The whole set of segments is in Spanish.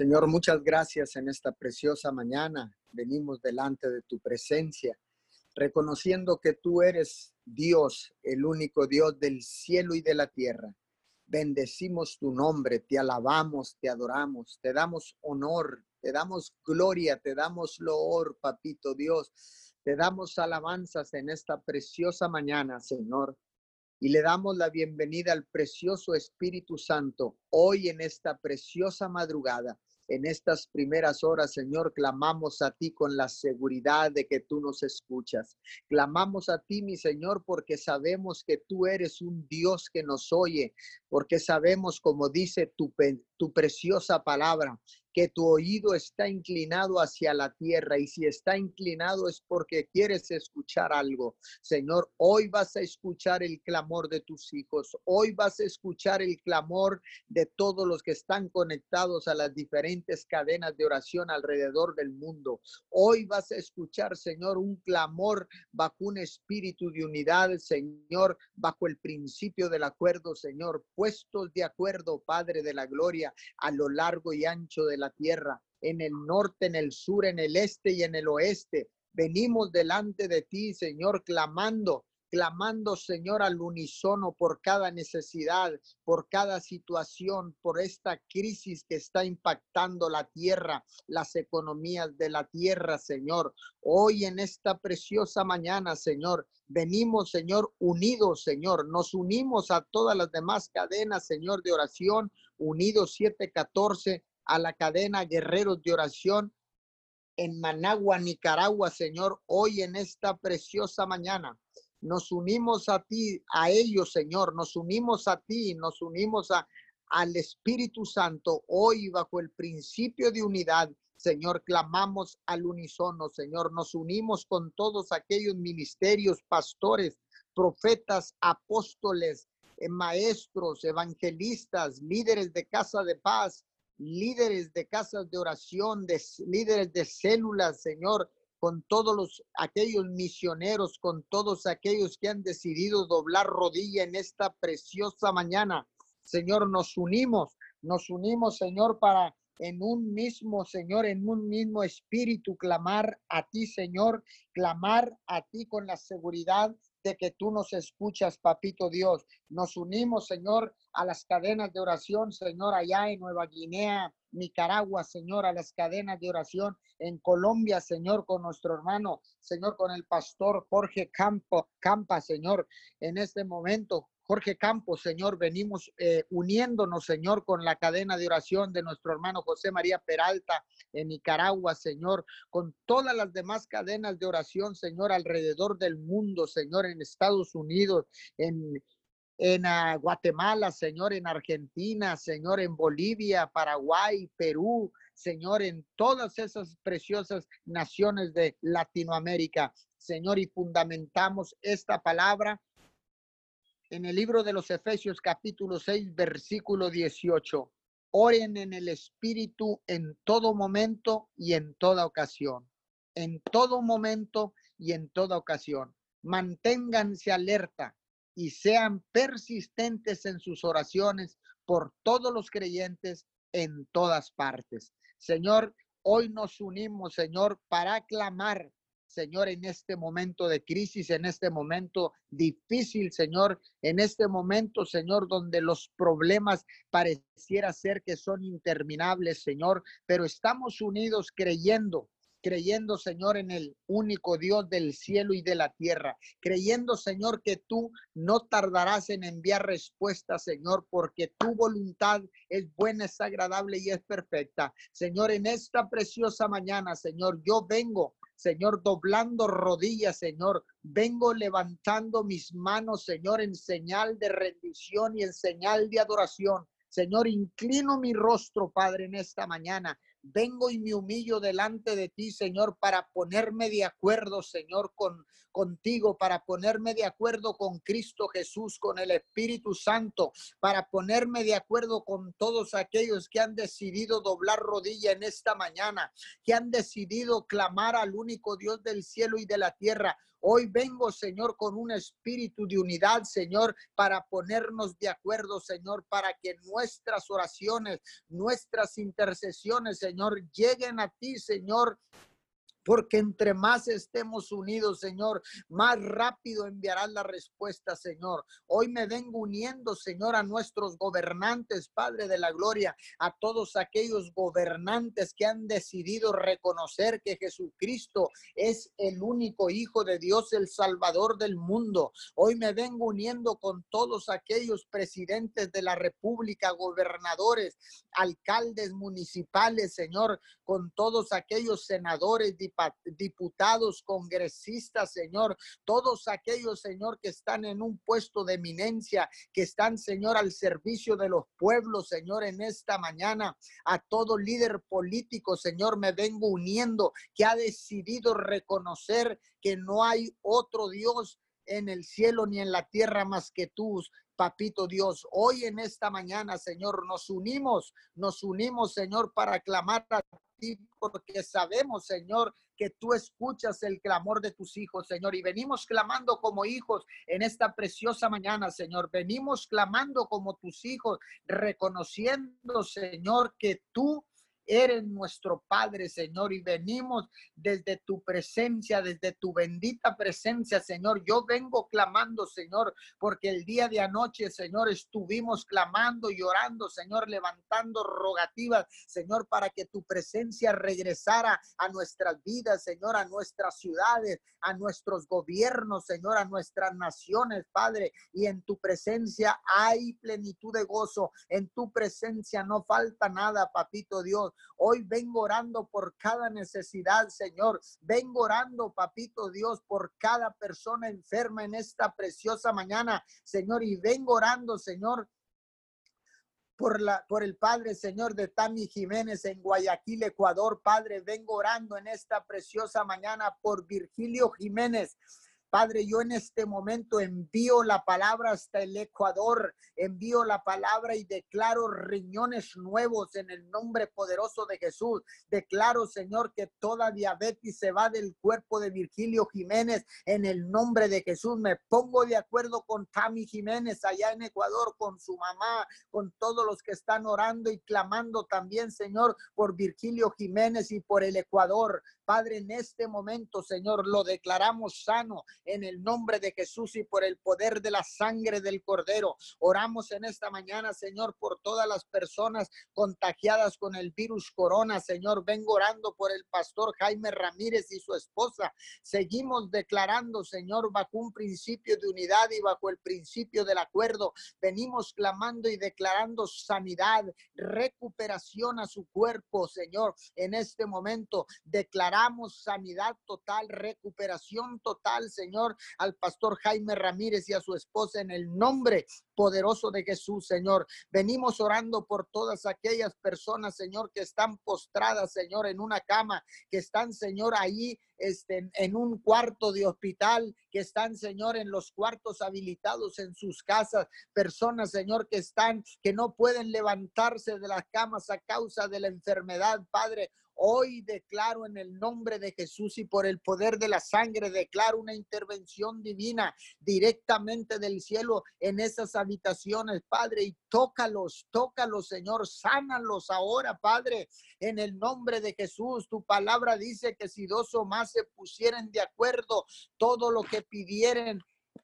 Señor, muchas gracias en esta preciosa mañana. Venimos delante de tu presencia, reconociendo que tú eres Dios, el único Dios del cielo y de la tierra. Bendecimos tu nombre, te alabamos, te adoramos, te damos honor, te damos gloria, te damos loor, papito Dios. Te damos alabanzas en esta preciosa mañana, Señor y le damos la bienvenida al precioso Espíritu Santo hoy en esta preciosa madrugada. En estas primeras horas, Señor, clamamos a ti con la seguridad de que tú nos escuchas. Clamamos a ti, mi Señor, porque sabemos que tú eres un Dios que nos oye, porque sabemos, como dice tu, tu preciosa palabra, que tu oído está inclinado hacia la tierra y si está inclinado es porque quieres escuchar algo. Señor, hoy vas a escuchar el clamor de tus hijos, hoy vas a escuchar el clamor de todos los que están conectados a las diferentes cadenas de oración alrededor del mundo. Hoy vas a escuchar, Señor, un clamor bajo un espíritu de unidad, Señor, bajo el principio del acuerdo, Señor, puestos de acuerdo, Padre de la Gloria, a lo largo y ancho de la tierra, en el norte, en el sur, en el este y en el oeste. Venimos delante de ti, Señor, clamando, clamando, Señor, al unísono por cada necesidad, por cada situación, por esta crisis que está impactando la tierra, las economías de la tierra, Señor. Hoy en esta preciosa mañana, Señor, venimos, Señor, unidos, Señor. Nos unimos a todas las demás cadenas, Señor, de oración, unidos 714 a la cadena Guerreros de Oración en Managua, Nicaragua, Señor, hoy en esta preciosa mañana. Nos unimos a ti, a ellos, Señor, nos unimos a ti, nos unimos a, al Espíritu Santo hoy bajo el principio de unidad. Señor, clamamos al unísono, Señor, nos unimos con todos aquellos ministerios, pastores, profetas, apóstoles, eh, maestros, evangelistas, líderes de casa de paz, líderes de casas de oración, de líderes de células, Señor, con todos los aquellos misioneros, con todos aquellos que han decidido doblar rodilla en esta preciosa mañana. Señor, nos unimos, nos unimos, Señor, para en un mismo, Señor, en un mismo espíritu, clamar a ti, Señor, clamar a ti con la seguridad de que tú nos escuchas, papito Dios. Nos unimos, Señor, a las cadenas de oración, Señor, allá en Nueva Guinea, Nicaragua, Señor, a las cadenas de oración en Colombia, Señor, con nuestro hermano, Señor, con el pastor Jorge Campo, Campa, Señor, en este momento. Jorge Campos, Señor, venimos eh, uniéndonos, Señor, con la cadena de oración de nuestro hermano José María Peralta en Nicaragua, Señor, con todas las demás cadenas de oración, Señor, alrededor del mundo, Señor, en Estados Unidos, en, en ah, Guatemala, Señor, en Argentina, Señor, en Bolivia, Paraguay, Perú, Señor, en todas esas preciosas naciones de Latinoamérica, Señor, y fundamentamos esta palabra en el libro de los Efesios capítulo 6, versículo 18. Oren en el Espíritu en todo momento y en toda ocasión. En todo momento y en toda ocasión. Manténganse alerta y sean persistentes en sus oraciones por todos los creyentes en todas partes. Señor, hoy nos unimos, Señor, para aclamar Señor, en este momento de crisis, en este momento difícil, Señor, en este momento, Señor, donde los problemas pareciera ser que son interminables, Señor, pero estamos unidos creyendo creyendo, Señor, en el único Dios del cielo y de la tierra, creyendo, Señor, que tú no tardarás en enviar respuesta, Señor, porque tu voluntad es buena, es agradable y es perfecta. Señor, en esta preciosa mañana, Señor, yo vengo Señor, doblando rodillas, Señor. Vengo levantando mis manos, Señor, en señal de rendición y en señal de adoración. Señor, inclino mi rostro, Padre, en esta mañana. Vengo y me humillo delante de ti, Señor, para ponerme de acuerdo, Señor, con contigo, para ponerme de acuerdo con Cristo Jesús, con el Espíritu Santo, para ponerme de acuerdo con todos aquellos que han decidido doblar rodilla en esta mañana, que han decidido clamar al único Dios del cielo y de la tierra Hoy vengo, Señor, con un espíritu de unidad, Señor, para ponernos de acuerdo, Señor, para que nuestras oraciones, nuestras intercesiones, Señor, lleguen a ti, Señor, porque entre más estemos unidos, Señor, más rápido enviarás la respuesta, Señor. Hoy me vengo uniendo, Señor, a nuestros gobernantes, Padre de la Gloria, a todos aquellos gobernantes que han decidido reconocer que Jesucristo es el único Hijo de Dios, el Salvador del mundo. Hoy me vengo uniendo con todos aquellos presidentes de la República, gobernadores, alcaldes municipales, Señor, con todos aquellos senadores, diputados, congresistas, Señor, todos aquellos, Señor, que están en un puesto de eminencia, que están, Señor, al servicio de los pueblos, Señor, en esta mañana, a todo líder político, Señor, me vengo uniendo, que ha decidido reconocer que no hay otro Dios en el cielo ni en la tierra más que tú, Papito Dios, hoy en esta mañana, Señor, nos unimos, nos unimos, Señor, para clamar a porque sabemos, Señor, que tú escuchas el clamor de tus hijos, Señor. Y venimos clamando como hijos en esta preciosa mañana, Señor. Venimos clamando como tus hijos, reconociendo, Señor, que tú Eres nuestro Padre, Señor, y venimos desde tu presencia, desde tu bendita presencia, Señor. Yo vengo clamando, Señor, porque el día de anoche, Señor, estuvimos clamando y orando, Señor, levantando rogativas, Señor, para que tu presencia regresara a nuestras vidas, Señor, a nuestras ciudades, a nuestros gobiernos, Señor, a nuestras naciones, Padre. Y en tu presencia hay plenitud de gozo. En tu presencia no falta nada, Papito Dios. Hoy vengo orando por cada necesidad, Señor. Vengo orando, papito Dios, por cada persona enferma en esta preciosa mañana, Señor. Y vengo orando, Señor, por, la, por el Padre, Señor, de Tami Jiménez en Guayaquil, Ecuador. Padre, vengo orando en esta preciosa mañana por Virgilio Jiménez. Padre, yo en este momento envío la palabra hasta el Ecuador, envío la palabra y declaro riñones nuevos en el nombre poderoso de Jesús. Declaro, Señor, que toda diabetes se va del cuerpo de Virgilio Jiménez en el nombre de Jesús. Me pongo de acuerdo con Tami Jiménez allá en Ecuador, con su mamá, con todos los que están orando y clamando también, Señor, por Virgilio Jiménez y por el Ecuador. Padre, en este momento, Señor, lo declaramos sano en el nombre de Jesús y por el poder de la sangre del Cordero. Oramos en esta mañana, Señor, por todas las personas contagiadas con el virus corona. Señor, vengo orando por el pastor Jaime Ramírez y su esposa. Seguimos declarando, Señor, bajo un principio de unidad y bajo el principio del acuerdo. Venimos clamando y declarando sanidad, recuperación a su cuerpo, Señor. En este momento declaramos sanidad total, recuperación total, Señor, al pastor Jaime Ramírez y a su esposa en el nombre poderoso de Jesús, Señor. Venimos orando por todas aquellas personas, Señor, que están postradas, Señor, en una cama, que están, Señor, ahí este, en un cuarto de hospital, que están, Señor, en los cuartos habilitados en sus casas, personas, Señor, que están, que no pueden levantarse de las camas a causa de la enfermedad, Padre. Hoy declaro en el nombre de Jesús y por el poder de la sangre, declaro una intervención divina directamente del cielo en esas habitaciones, Padre, y tócalos, tócalos, Señor, sánalos ahora, Padre, en el nombre de Jesús. Tu palabra dice que si dos o más se pusieran de acuerdo, todo lo que pidieren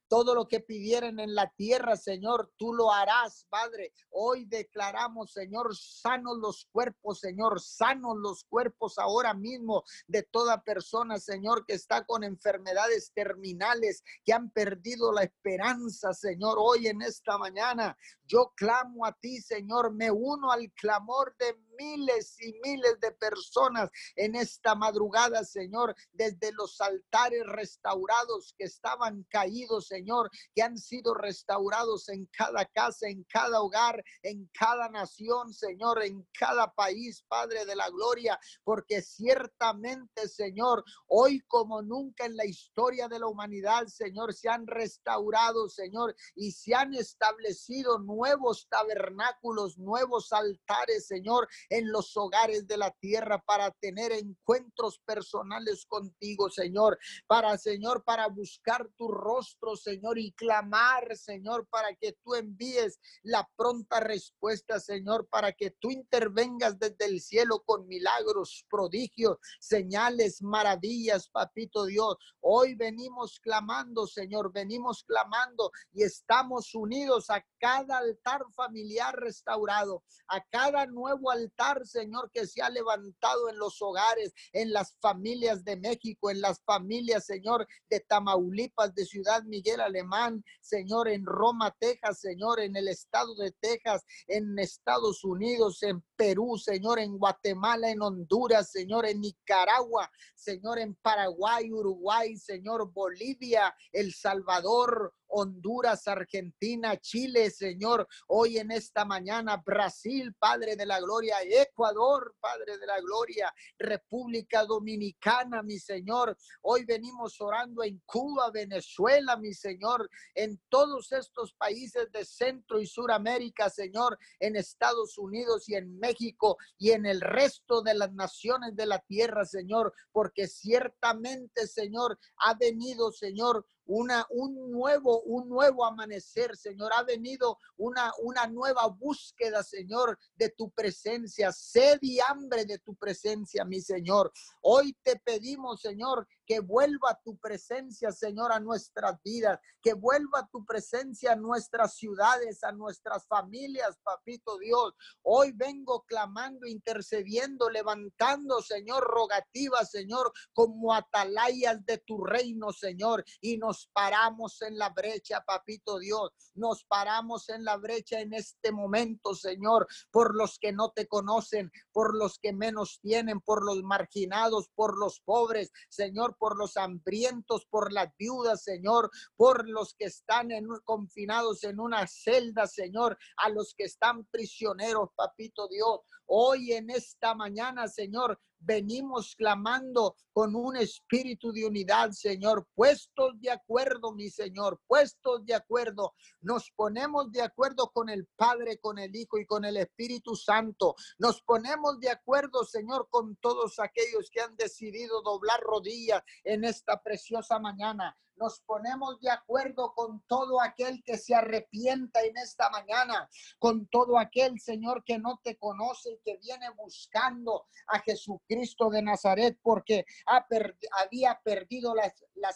todo lo que pidieran en la tierra, Señor, tú lo harás, Padre. Hoy declaramos, Señor, sanos los cuerpos, Señor, sanos los cuerpos ahora mismo de toda persona, Señor, que está con enfermedades terminales, que han perdido la esperanza, Señor, hoy en esta mañana. Yo clamo a ti, Señor, me uno al clamor de miles y miles de personas en esta madrugada, Señor, desde los altares restaurados que estaban caídos, Señor, que han sido restaurados en cada casa, en cada hogar, en cada nación, Señor, en cada país, Padre de la Gloria, porque ciertamente, Señor, hoy como nunca en la historia de la humanidad, Señor, se han restaurado, Señor, y se han establecido nuevos tabernáculos, nuevos altares, Señor, en los hogares de la tierra para tener encuentros personales contigo, Señor, para, Señor, para buscar tu rostro, Señor, y clamar, Señor, para que tú envíes la pronta respuesta, Señor, para que tú intervengas desde el cielo con milagros, prodigios, señales, maravillas, papito Dios. Hoy venimos clamando, Señor, venimos clamando y estamos unidos a cada altar familiar restaurado, a cada nuevo altar, Señor, que se ha levantado en los hogares, en las familias de México, en las familias, Señor, de Tamaulipas, de Ciudad Miguel Alemán, Señor, en Roma, Texas, Señor, en el estado de Texas, en Estados Unidos, en Perú, Señor, en Guatemala, en Honduras, Señor, en Nicaragua, Señor, en Paraguay, Uruguay, Señor, Bolivia, El Salvador, Honduras, Argentina, Chile, Señor, hoy en esta mañana, Brasil, Padre de la Gloria, Ecuador, Padre de la Gloria, República Dominicana, mi Señor. Hoy venimos orando en Cuba, Venezuela, mi Señor, en todos estos países de Centro y Suramérica, Señor, en Estados Unidos y en México y en el resto de las naciones de la tierra, Señor, porque ciertamente, Señor, ha venido, Señor, una, un nuevo, un nuevo amanecer, Señor. Ha venido una, una nueva búsqueda, Señor, de tu presencia. Sed y hambre de tu presencia, mi Señor. Hoy te pedimos, Señor, que vuelva tu presencia, Señor, a nuestras vidas, que vuelva tu presencia a nuestras ciudades, a nuestras familias, papito Dios. Hoy vengo clamando, intercediendo, levantando, Señor, rogativas, Señor, como atalayas de tu reino, Señor, y nos paramos en la brecha, papito Dios. Nos paramos en la brecha en este momento, Señor, por los que no te conocen, por los que menos tienen, por los marginados, por los pobres, Señor, por los hambrientos, por las viudas, Señor, por los que están en, confinados en una celda, Señor, a los que están prisioneros, papito Dios. Hoy en esta mañana, Señor, venimos clamando con un espíritu de unidad, Señor, puestos de acuerdo, mi Señor, puestos de acuerdo. Nos ponemos de acuerdo con el Padre, con el Hijo y con el Espíritu Santo. Nos ponemos de acuerdo, Señor, con todos aquellos que han decidido doblar rodillas en esta preciosa mañana nos ponemos de acuerdo con todo aquel que se arrepienta en esta mañana, con todo aquel, Señor, que no te conoce y que viene buscando a Jesucristo de Nazaret porque había perdido las,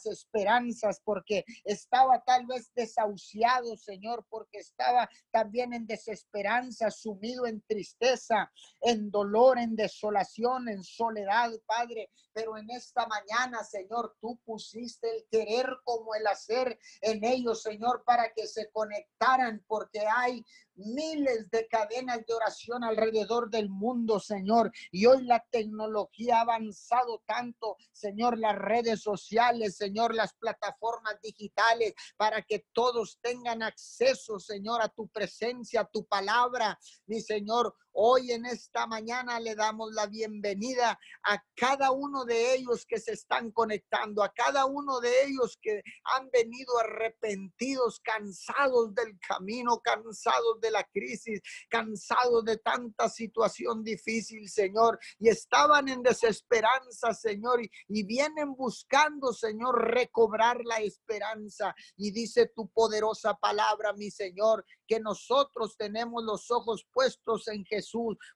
esperanzas, porque estaba tal vez desahuciado, Señor, porque estaba también en desesperanza, sumido en tristeza, en dolor, en desolación, en soledad, Padre. Pero en esta mañana, Señor, tú pusiste el querer como el hacer en ellos, Señor, para que se conectaran, porque hay miles de cadenas de oración alrededor del mundo, Señor. Y hoy la tecnología ha avanzado tanto, Señor, las redes sociales, Señor, las plataformas digitales, para que todos tengan acceso, Señor, a tu presencia, a tu palabra, mi Señor. Hoy en esta mañana le damos la bienvenida a cada uno de ellos que se están conectando, a cada uno de ellos que han venido arrepentidos, cansados del camino, cansados de la crisis, cansados de tanta situación difícil, Señor, y estaban en desesperanza, Señor, y, y vienen buscando, Señor, recobrar la esperanza. Y dice tu poderosa palabra, mi Señor, que nosotros tenemos los ojos puestos en Jesús,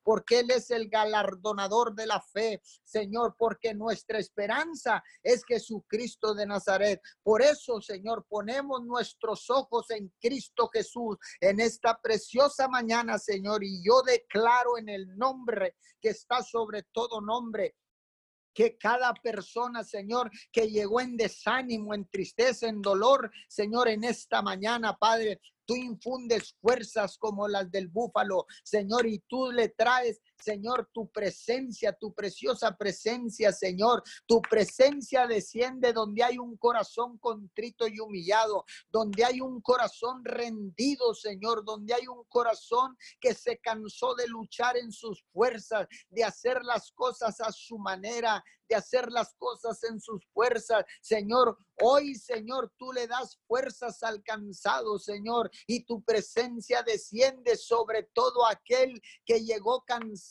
porque Él es el galardonador de la fe, Señor, porque nuestra esperanza es Jesucristo de Nazaret. Por eso, Señor, ponemos nuestros ojos en Cristo Jesús en esta preciosa mañana, Señor, y yo declaro en el nombre que está sobre todo nombre que cada persona, Señor, que llegó en desánimo, en tristeza, en dolor, Señor, en esta mañana, Padre, Tú infundes fuerzas como las del búfalo, Señor, y tú le traes Señor, tu presencia, tu preciosa presencia, Señor. Tu presencia desciende donde hay un corazón contrito y humillado, donde hay un corazón rendido, Señor, donde hay un corazón que se cansó de luchar en sus fuerzas, de hacer las cosas a su manera, de hacer las cosas en sus fuerzas. Señor, hoy, Señor, tú le das fuerzas al cansado, Señor, y tu presencia desciende sobre todo aquel que llegó cansado,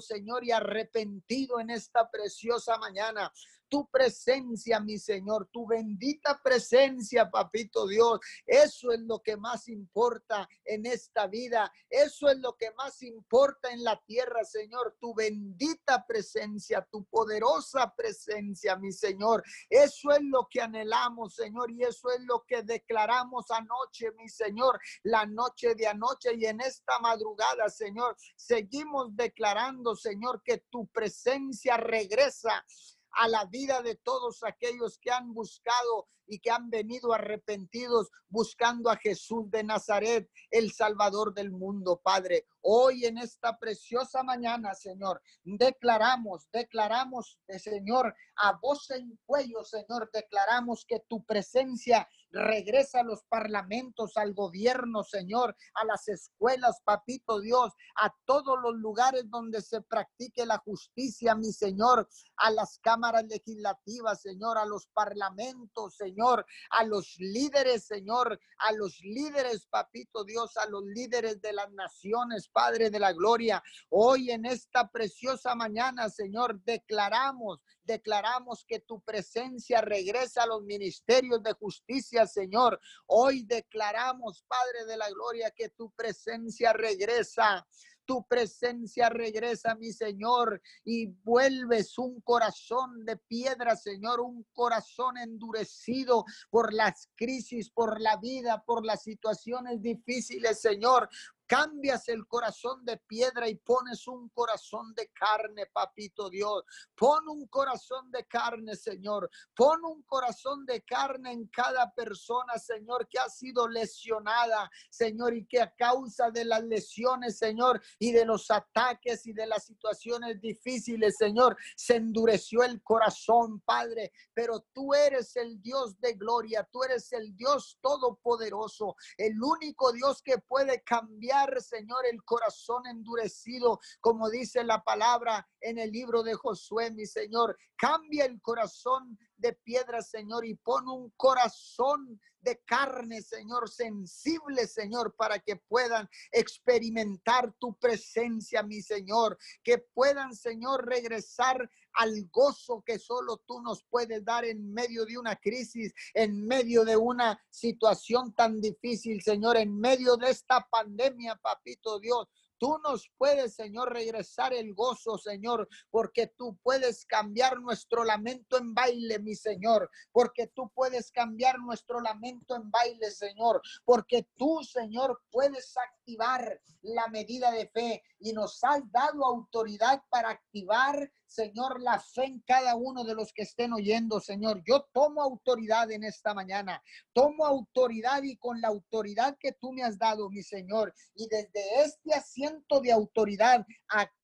Señor, y arrepentido en esta preciosa mañana tu presencia, mi Señor, tu bendita presencia, papito Dios. Eso es lo que más importa en esta vida. Eso es lo que más importa en la tierra, Señor. Tu bendita presencia, tu poderosa presencia, mi Señor. Eso es lo que anhelamos, Señor, y eso es lo que declaramos anoche, mi Señor, la noche de anoche y en esta madrugada, Señor. Seguimos declarando, Señor, que tu presencia regresa a la vida de todos aquellos que han buscado y que han venido arrepentidos buscando a Jesús de Nazaret, el Salvador del mundo, Padre. Hoy en esta preciosa mañana, Señor, declaramos, declaramos, eh, Señor, a voz en cuello, Señor, declaramos que tu presencia regresa a los parlamentos, al gobierno, Señor, a las escuelas, papito Dios, a todos los lugares donde se practique la justicia, mi Señor, a las cámaras legislativas, Señor, a los parlamentos, Señor, a los líderes, Señor, a los líderes, papito Dios, a los líderes de las naciones, Padre de la Gloria. Hoy en esta preciosa mañana, Señor, declaramos, declaramos que tu presencia regresa a los ministerios de justicia, Señor. Hoy declaramos, Padre de la Gloria, que tu presencia regresa tu presencia regresa, mi Señor, y vuelves un corazón de piedra, Señor, un corazón endurecido por las crisis, por la vida, por las situaciones difíciles, Señor. Cambias el corazón de piedra y pones un corazón de carne, papito Dios. Pon un corazón de carne, Señor. Pon un corazón de carne en cada persona, Señor, que ha sido lesionada, Señor, y que a causa de las lesiones, Señor, y de los ataques y de las situaciones difíciles, Señor, se endureció el corazón, Padre. Pero tú eres el Dios de gloria, tú eres el Dios todopoderoso, el único Dios que puede cambiar Señor, el corazón endurecido, como dice la palabra en el libro de Josué, mi Señor. Cambia el corazón de piedra, Señor, y pon un corazón de carne, Señor, sensible, Señor, para que puedan experimentar tu presencia, mi Señor, que puedan, Señor, regresar al gozo que solo tú nos puedes dar en medio de una crisis, en medio de una situación tan difícil, Señor, en medio de esta pandemia, papito Dios. Tú nos puedes, Señor, regresar el gozo, Señor, porque tú puedes cambiar nuestro lamento en baile, mi Señor, porque tú puedes cambiar nuestro lamento en baile, Señor, porque tú, Señor, puedes activar la medida de fe y nos has dado autoridad para activar Señor, la fe en cada uno de los que estén oyendo, Señor. Yo tomo autoridad en esta mañana. Tomo autoridad y con la autoridad que tú me has dado, mi Señor. Y desde este asiento de autoridad,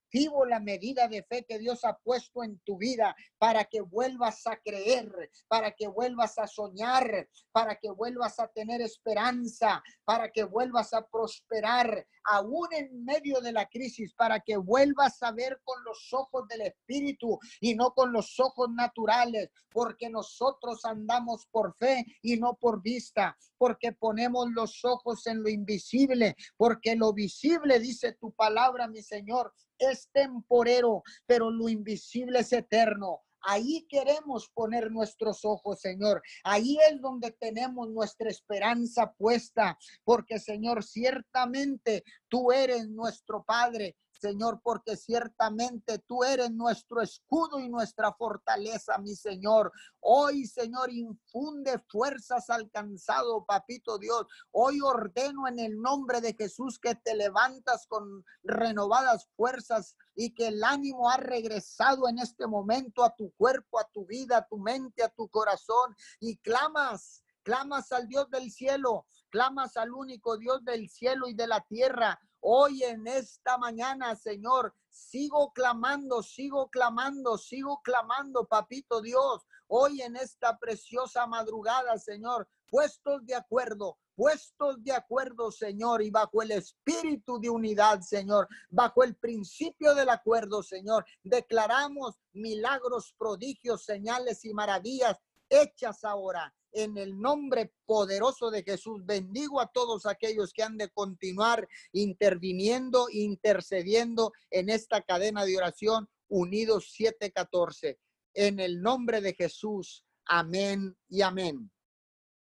activo la medida de fe que Dios ha puesto en tu vida para que vuelvas a creer, para que vuelvas a soñar, para que vuelvas a tener esperanza, para que vuelvas a prosperar aún en medio de la crisis, para que vuelvas a ver con los ojos del Espíritu y no con los ojos naturales, porque nosotros andamos por fe y no por vista, porque ponemos los ojos en lo invisible, porque lo visible, dice tu palabra, mi Señor, es temporero, pero lo invisible es eterno. Ahí queremos poner nuestros ojos, Señor. Ahí es donde tenemos nuestra esperanza puesta, porque, Señor, ciertamente tú eres nuestro Padre Señor, porque ciertamente tú eres nuestro escudo y nuestra fortaleza, mi Señor. Hoy, Señor, infunde fuerzas al cansado, papito Dios. Hoy ordeno en el nombre de Jesús que te levantas con renovadas fuerzas y que el ánimo ha regresado en este momento a tu cuerpo, a tu vida, a tu mente, a tu corazón y clamas clamas al Dios del cielo, clamas al único Dios del cielo y de la tierra, Hoy en esta mañana, Señor, sigo clamando, sigo clamando, sigo clamando, papito Dios. Hoy en esta preciosa madrugada, Señor, puestos de acuerdo, puestos de acuerdo, Señor, y bajo el espíritu de unidad, Señor, bajo el principio del acuerdo, Señor, declaramos milagros, prodigios, señales y maravillas hechas ahora en el nombre poderoso de Jesús. Bendigo a todos aquellos que han de continuar interviniendo, intercediendo en esta cadena de oración unidos 714. En el nombre de Jesús. Amén y amén.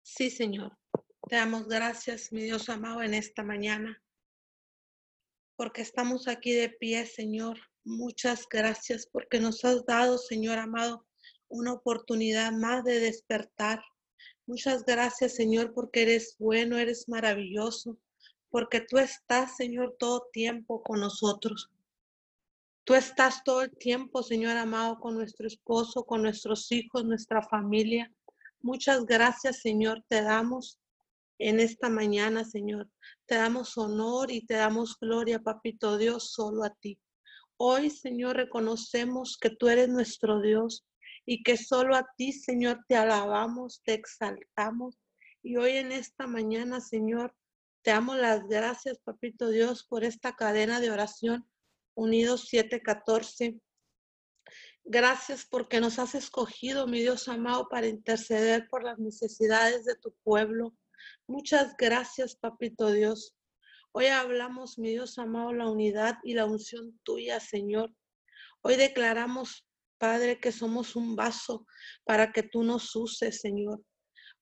Sí, Señor. Te damos gracias, mi Dios amado, en esta mañana, porque estamos aquí de pie, Señor. Muchas gracias porque nos has dado, Señor amado, una oportunidad más de despertar, Muchas gracias, Señor, porque eres bueno, eres maravilloso, porque tú estás, Señor, todo tiempo con nosotros. Tú estás todo el tiempo, Señor amado, con nuestro esposo, con nuestros hijos, nuestra familia. Muchas gracias, Señor, te damos en esta mañana, Señor. Te damos honor y te damos gloria, Papito Dios, solo a ti. Hoy, Señor, reconocemos que tú eres nuestro Dios, y que solo a ti, Señor, te alabamos, te exaltamos. Y hoy en esta mañana, Señor, te amo las gracias, Papito Dios, por esta cadena de oración Unidos 714. Gracias porque nos has escogido, mi Dios amado, para interceder por las necesidades de tu pueblo. Muchas gracias, Papito Dios. Hoy hablamos, mi Dios amado, la unidad y la unción tuya, Señor. Hoy declaramos Padre, que somos un vaso para que tú nos uses, Señor.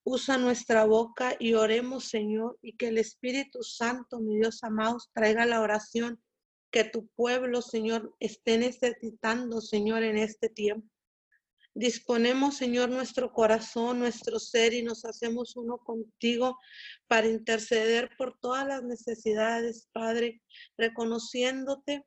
Usa nuestra boca y oremos, Señor, y que el Espíritu Santo, mi Dios amado, traiga la oración que tu pueblo, Señor, esté necesitando, Señor, en este tiempo. Disponemos, Señor, nuestro corazón, nuestro ser y nos hacemos uno contigo para interceder por todas las necesidades, Padre, reconociéndote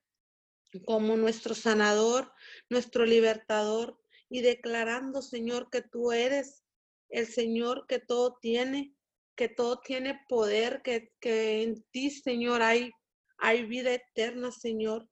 como nuestro sanador, nuestro libertador y declarando, Señor, que tú eres el Señor que todo tiene, que todo tiene poder, que, que en ti, Señor, hay, hay vida eterna, Señor.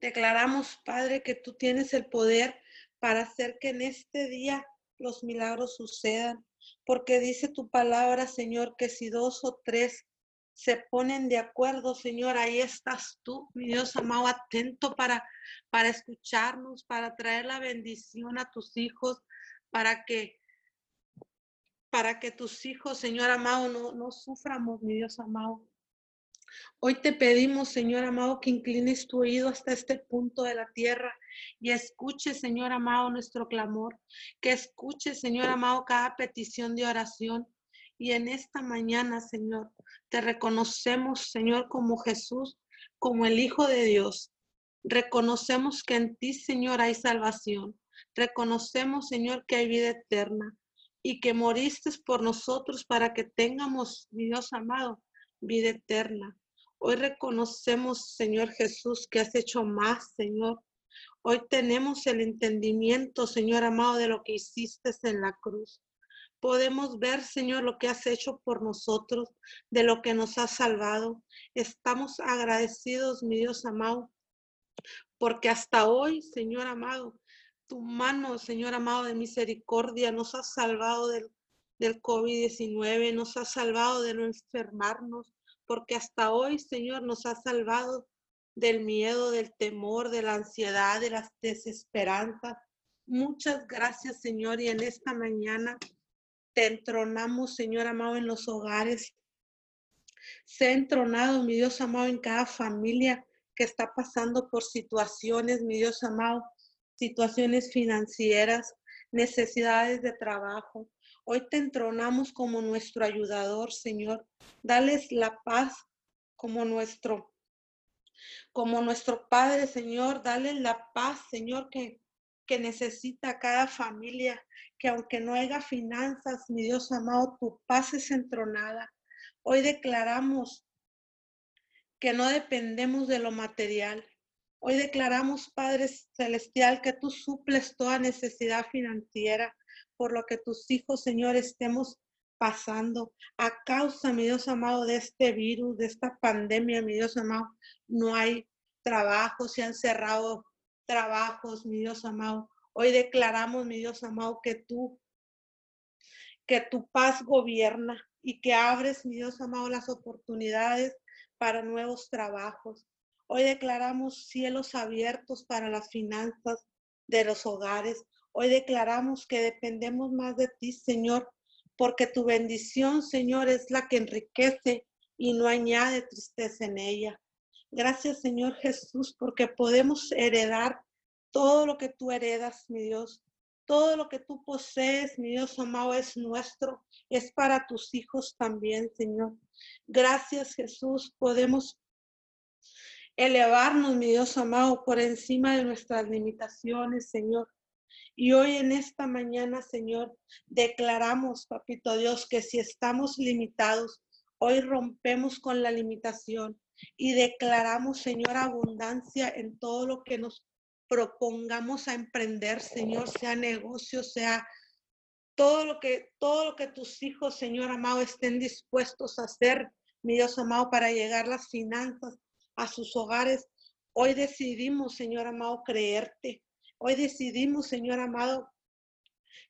Declaramos, Padre, que tú tienes el poder para hacer que en este día los milagros sucedan, porque dice tu palabra, Señor, que si dos o tres se ponen de acuerdo, Señor, ahí estás tú, mi Dios amado, atento para, para escucharnos, para traer la bendición a tus hijos, para que para que tus hijos, Señor amado, no, no suframos, mi Dios amado. Hoy te pedimos, Señor amado, que inclines tu oído hasta este punto de la tierra y escuche, Señor amado, nuestro clamor, que escuche, Señor amado, cada petición de oración. Y en esta mañana, Señor, te reconocemos, Señor, como Jesús, como el Hijo de Dios. Reconocemos que en ti, Señor, hay salvación. Reconocemos, Señor, que hay vida eterna y que moriste por nosotros para que tengamos, mi Dios amado, vida eterna. Hoy reconocemos, Señor Jesús, que has hecho más, Señor. Hoy tenemos el entendimiento, Señor amado, de lo que hiciste en la cruz podemos ver, Señor, lo que has hecho por nosotros, de lo que nos has salvado. Estamos agradecidos, mi Dios amado, porque hasta hoy, Señor amado, tu mano, Señor amado de misericordia, nos ha salvado del, del COVID-19, nos ha salvado de no enfermarnos, porque hasta hoy, Señor, nos ha salvado del miedo, del temor, de la ansiedad, de las desesperanzas. Muchas gracias, Señor, y en esta mañana te entronamos, Señor amado, en los hogares. Sé entronado, mi Dios amado, en cada familia que está pasando por situaciones, mi Dios amado, situaciones financieras, necesidades de trabajo. Hoy te entronamos como nuestro ayudador, Señor. Dales la paz como nuestro como nuestro Padre, Señor, dale la paz, Señor, que, que necesita cada familia que aunque no haya finanzas, mi Dios amado, tu paz es entronada. Hoy declaramos que no dependemos de lo material. Hoy declaramos, Padre Celestial, que tú suples toda necesidad financiera, por lo que tus hijos, Señor, estemos pasando a causa, mi Dios amado, de este virus, de esta pandemia, mi Dios amado. No hay trabajo, se han cerrado trabajos, mi Dios amado. Hoy declaramos, mi Dios amado, que tú, que tu paz gobierna y que abres, mi Dios amado, las oportunidades para nuevos trabajos. Hoy declaramos cielos abiertos para las finanzas de los hogares. Hoy declaramos que dependemos más de ti, Señor, porque tu bendición, Señor, es la que enriquece y no añade tristeza en ella. Gracias, Señor Jesús, porque podemos heredar todo lo que tú heredas, mi Dios. Todo lo que tú posees, mi Dios amado, es nuestro, es para tus hijos también, Señor. Gracias, Jesús. Podemos elevarnos, mi Dios amado, por encima de nuestras limitaciones, Señor. Y hoy en esta mañana, Señor, declaramos, papito Dios, que si estamos limitados, hoy rompemos con la limitación y declaramos, Señor, abundancia en todo lo que nos propongamos a emprender, Señor, sea negocio, sea todo lo que todo lo que tus hijos, Señor amado, estén dispuestos a hacer, mi Dios amado, para llegar las finanzas a sus hogares. Hoy decidimos, Señor amado, creerte. Hoy decidimos, Señor amado,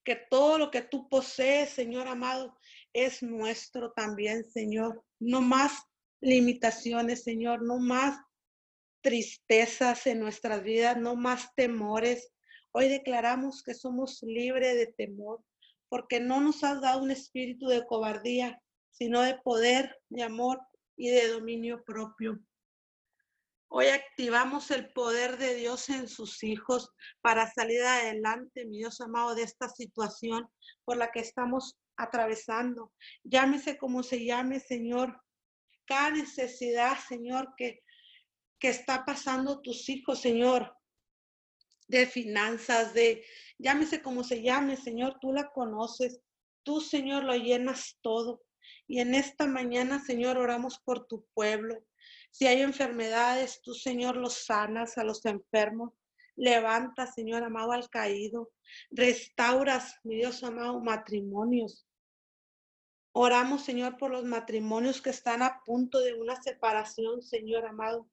que todo lo que tú posees, Señor amado, es nuestro también, Señor. No más limitaciones, Señor, no más tristezas en nuestras vidas, no más temores. Hoy declaramos que somos libres de temor, porque no nos has dado un espíritu de cobardía, sino de poder, de amor y de dominio propio. Hoy activamos el poder de Dios en sus hijos para salir adelante, mi Dios amado, de esta situación por la que estamos atravesando. Llámese como se llame, Señor. Cada necesidad, Señor, que, que está pasando tus hijos, Señor, de finanzas, de llámese como se llame, Señor, tú la conoces. Tú, Señor, lo llenas todo. Y en esta mañana, Señor, oramos por tu pueblo. Si hay enfermedades, tú, Señor, los sanas a los enfermos. Levanta, Señor amado, al caído. Restauras, mi Dios amado, matrimonios. Oramos, Señor, por los matrimonios que están a punto de una separación, Señor amado.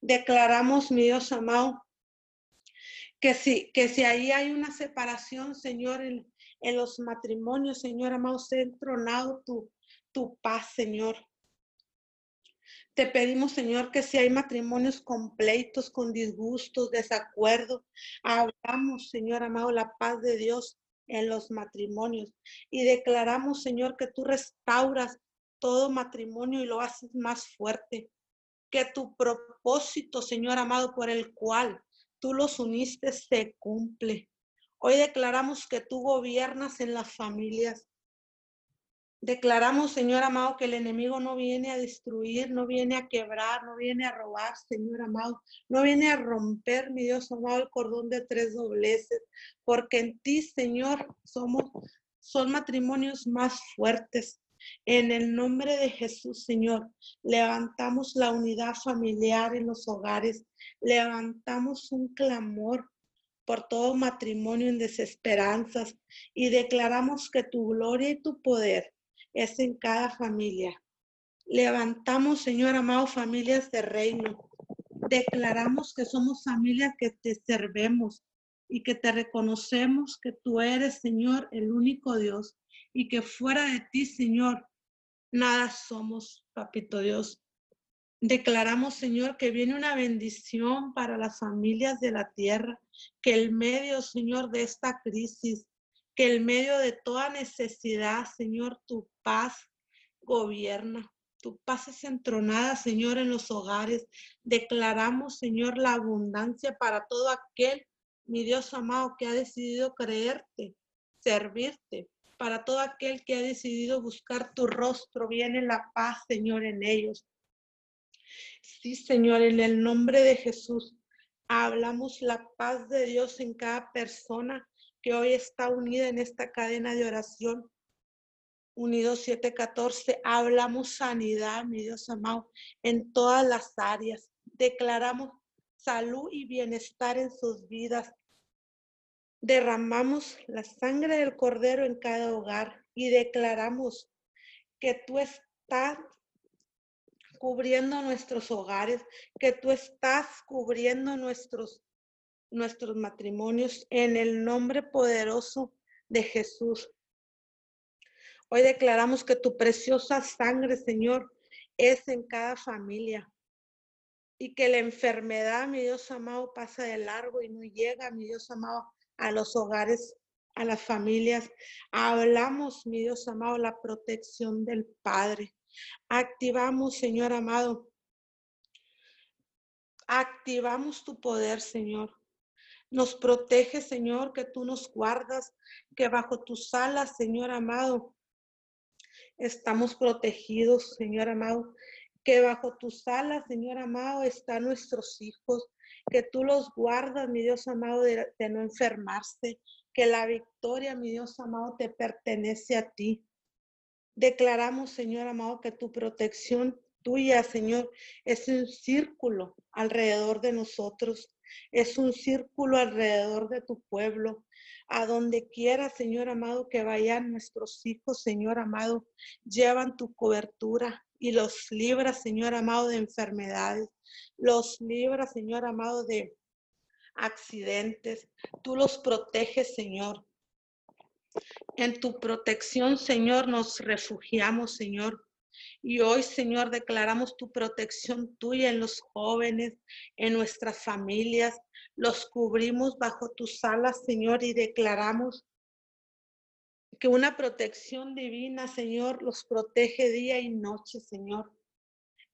Declaramos, mi Dios amado, que si, que si ahí hay una separación, Señor, en, en los matrimonios, Señor amado, se ha entronado tu, tu paz, Señor. Te pedimos, Señor, que si hay matrimonios completos, con disgustos, desacuerdos, hablamos, Señor amado, la paz de Dios en los matrimonios y declaramos, Señor, que tú restauras todo matrimonio y lo haces más fuerte. Que tu propósito, Señor amado, por el cual tú los uniste, se cumple. Hoy declaramos que tú gobiernas en las familias, Declaramos, Señor amado, que el enemigo no viene a destruir, no viene a quebrar, no viene a robar, Señor amado, no viene a romper, mi Dios amado, el cordón de tres dobleces, porque en ti, Señor, somos, son matrimonios más fuertes. En el nombre de Jesús, Señor, levantamos la unidad familiar en los hogares, levantamos un clamor por todo matrimonio en desesperanzas y declaramos que tu gloria y tu poder es en cada familia. Levantamos, Señor amado, familias de reino. Declaramos que somos familias que te servemos y que te reconocemos que tú eres, Señor, el único Dios y que fuera de ti, Señor, nada somos, papito Dios. Declaramos, Señor, que viene una bendición para las familias de la tierra, que el medio, Señor, de esta crisis, que el medio de toda necesidad, Señor, tu paz gobierna. Tu paz es entronada, Señor, en los hogares. Declaramos, Señor, la abundancia para todo aquel, mi Dios amado, que ha decidido creerte, servirte. Para todo aquel que ha decidido buscar tu rostro, viene la paz, Señor, en ellos. Sí, Señor, en el nombre de Jesús, hablamos la paz de Dios en cada persona que hoy está unida en esta cadena de oración. Unidos 714, hablamos sanidad, mi Dios amado, en todas las áreas. Declaramos salud y bienestar en sus vidas. Derramamos la sangre del cordero en cada hogar y declaramos que tú estás cubriendo nuestros hogares, que tú estás cubriendo nuestros, nuestros matrimonios en el nombre poderoso de Jesús. Hoy declaramos que tu preciosa sangre, Señor, es en cada familia y que la enfermedad, mi Dios amado, pasa de largo y no llega, mi Dios amado, a los hogares, a las familias. Hablamos, mi Dios amado, la protección del Padre. Activamos, Señor amado. Activamos tu poder, Señor. Nos protege, Señor, que tú nos guardas, que bajo tus alas, Señor amado, estamos protegidos, Señor amado. Que bajo tus alas, Señor amado, están nuestros hijos. Que tú los guardas, mi Dios amado, de, no enfermarse. Que la victoria, mi Dios amado, te pertenece a ti. Declaramos, Señor amado, que tu protección tuya, Señor, es un círculo alrededor de nosotros, es un círculo alrededor de tu pueblo. A donde quiera, Señor amado, que vayan nuestros hijos, Señor amado, llevan tu cobertura y los libra, Señor amado, de enfermedades, los libra, Señor amado, de accidentes. Tú los proteges, Señor. En tu protección, Señor, nos refugiamos, Señor. Y hoy, Señor, declaramos tu protección tuya en los jóvenes, en nuestras familias. Los cubrimos bajo tus alas, Señor, y declaramos que una protección divina, Señor, los protege día y noche, Señor.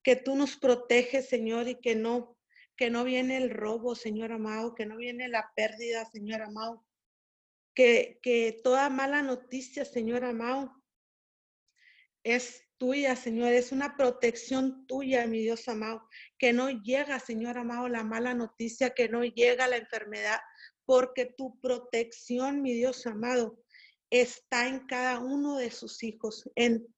Que tú nos proteges, Señor, y que no que no viene el robo, Señor amado, que no viene la pérdida, Señor amado, que, toda mala noticia, Señor amado, es tuya, Señor, es una protección tuya, mi Dios amado, que no llega, Señor amado, la mala noticia, que no llega la enfermedad, porque tu protección, mi Dios amado, está en cada uno de sus hijos,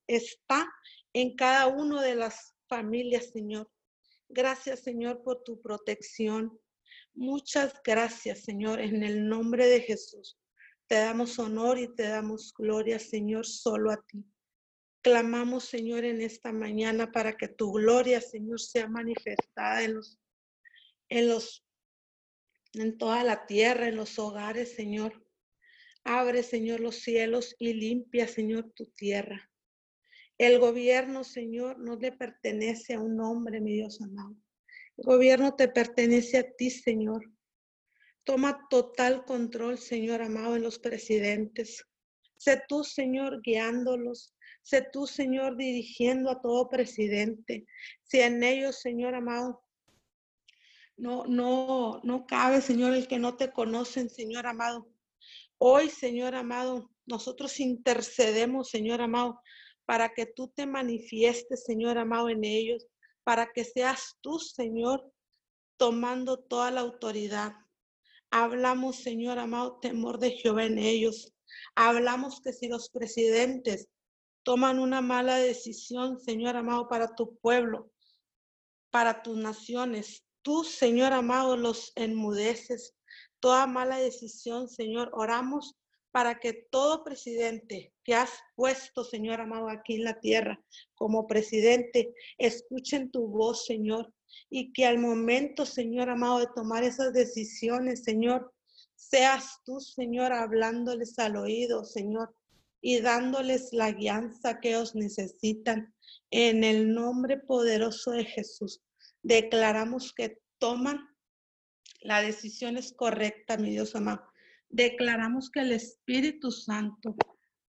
está en cada uno de las familias, Señor. Gracias, Señor, por tu protección. Muchas gracias, Señor, en el nombre de Jesús. Te damos honor y te damos gloria, Señor, solo a ti. Clamamos, Señor, en esta mañana para que tu gloria, Señor, sea manifestada en los, en los, en toda la tierra, en los hogares, Señor. Abre, Señor, los cielos y limpia, Señor, tu tierra. El gobierno, Señor, no le pertenece a un hombre, mi Dios amado. El gobierno te pertenece a ti, Señor. Toma total control, Señor amado, en los presidentes. Sé tú, Señor, guiándolos. Sé tú, Señor, dirigiendo a todo presidente. Si en ellos, Señor amado, no, no, no cabe, Señor, el que no te conocen, Señor amado. Hoy, Señor amado, nosotros intercedemos, Señor amado, para que tú te manifiestes, Señor amado, en ellos, para que seas tú, Señor, tomando toda la autoridad. Hablamos, Señor amado, temor de Jehová en ellos. Hablamos que si los presidentes toman una mala decisión, Señor amado, para tu pueblo, para tus naciones, tú, Señor amado, los enmudeces. Toda mala decisión, Señor, oramos para que todo presidente que has puesto, Señor amado, aquí en la tierra como presidente, escuchen tu voz, Señor, y que al momento, Señor amado, de tomar esas decisiones, Señor, seas tú, Señor, hablándoles al oído, Señor, y dándoles la guianza que ellos necesitan. En el nombre poderoso de Jesús, declaramos que toman la decisión es correcta, mi Dios amado. Declaramos que el Espíritu Santo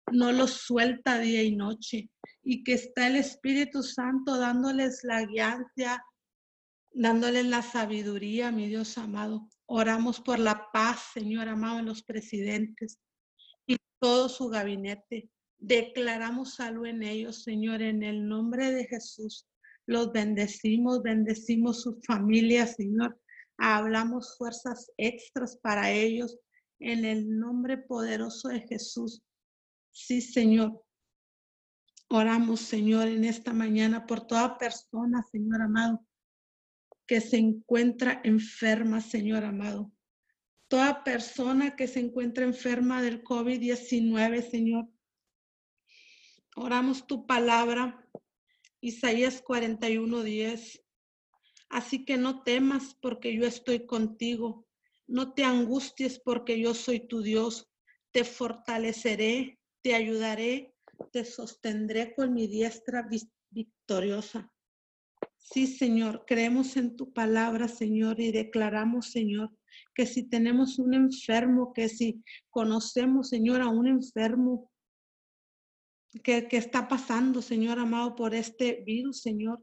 no los suelta día y noche y que está el Espíritu Santo dándoles la guianza, dándoles la sabiduría, mi Dios amado. Oramos por la paz, Señor amado, en los presidentes y todo su gabinete. Declaramos salud en ellos, Señor, en el nombre de Jesús. Los bendecimos, bendecimos sus familias, Señor. Hablamos fuerzas extras para ellos en el nombre poderoso de Jesús. Sí, Señor. Oramos, Señor, en esta mañana por toda persona, Señor amado, que se encuentra enferma, Señor amado. Toda persona que se encuentra enferma del COVID-19, Señor. Oramos tu palabra, Isaías 41:10. Así que no temas porque yo estoy contigo. No te angusties porque yo soy tu Dios. Te fortaleceré, te ayudaré, te sostendré con mi diestra victoriosa. Sí, Señor, creemos en tu palabra, Señor, y declaramos, Señor, que si tenemos un enfermo, que si conocemos, Señor, a un enfermo que, que está pasando, Señor amado, por este virus, Señor,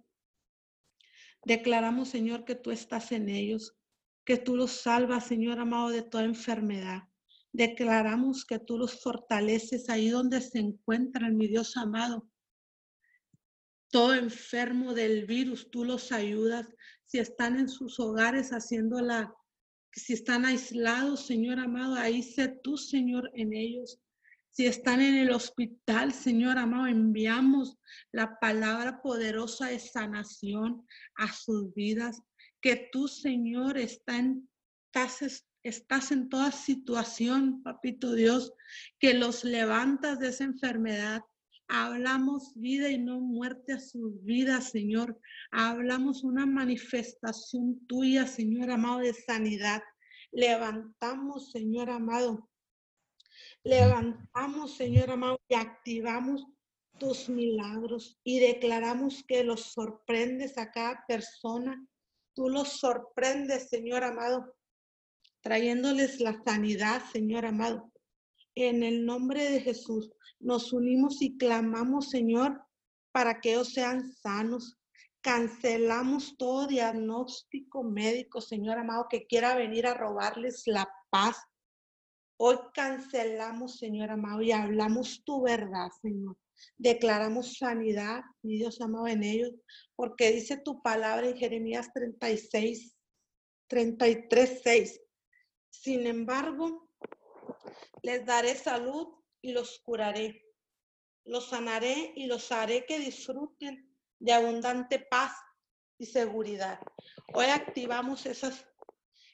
declaramos, Señor, que tú estás en ellos, que tú los salvas, Señor amado, de toda enfermedad. Declaramos que tú los fortaleces ahí donde se encuentran, mi Dios amado todo enfermo del virus, tú los ayudas. Si están en sus hogares haciendo la, si están aislados, Señor amado, ahí sé tú, Señor, en ellos. Si están en el hospital, Señor amado, enviamos la palabra poderosa de sanación a sus vidas. Que tú, Señor, estás en, estás, estás en toda situación, papito Dios, que los levantas de esa enfermedad, Hablamos vida y no muerte a sus vidas, Señor. Hablamos una manifestación tuya, Señor amado, de sanidad. Levantamos, Señor amado. Levantamos, Señor amado, y activamos tus milagros y declaramos que los sorprendes a cada persona. Tú los sorprendes, Señor amado, trayéndoles la sanidad, Señor amado. En el nombre de Jesús, nos unimos y clamamos, Señor, para que ellos sean sanos. Cancelamos todo diagnóstico médico, Señor amado, que quiera venir a robarles la paz. Hoy cancelamos, Señor amado, y hablamos tu verdad, Señor. Declaramos sanidad, mi Dios amado, en ellos, porque dice tu palabra en Jeremías 36, 33, 6. Sin embargo, les daré salud y los curaré. Los sanaré y los haré que disfruten de abundante paz y seguridad. Hoy activamos esas,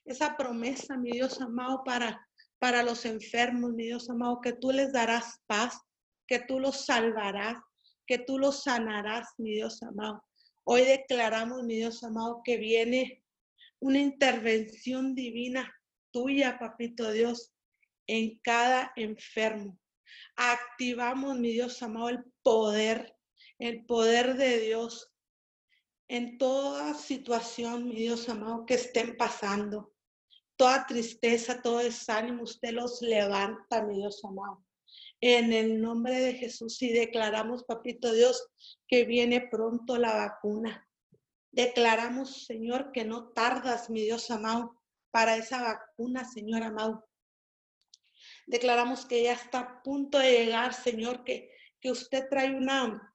esa promesa, mi Dios amado, para, para los enfermos, mi Dios amado, que tú les darás paz, que tú los salvarás, que tú los sanarás, mi Dios amado. Hoy declaramos, mi Dios amado, que viene una intervención divina tuya, papito Dios, en cada enfermo. Activamos, mi Dios amado, el poder, el poder de Dios en toda situación, mi Dios amado, que estén pasando. Toda tristeza, todo desánimo, usted los levanta, mi Dios amado. En el nombre de Jesús y declaramos, papito Dios, que viene pronto la vacuna. Declaramos, Señor, que no tardas, mi Dios amado, para esa vacuna, Señor amado. Declaramos que ya está a punto de llegar, Señor, que, que usted trae una,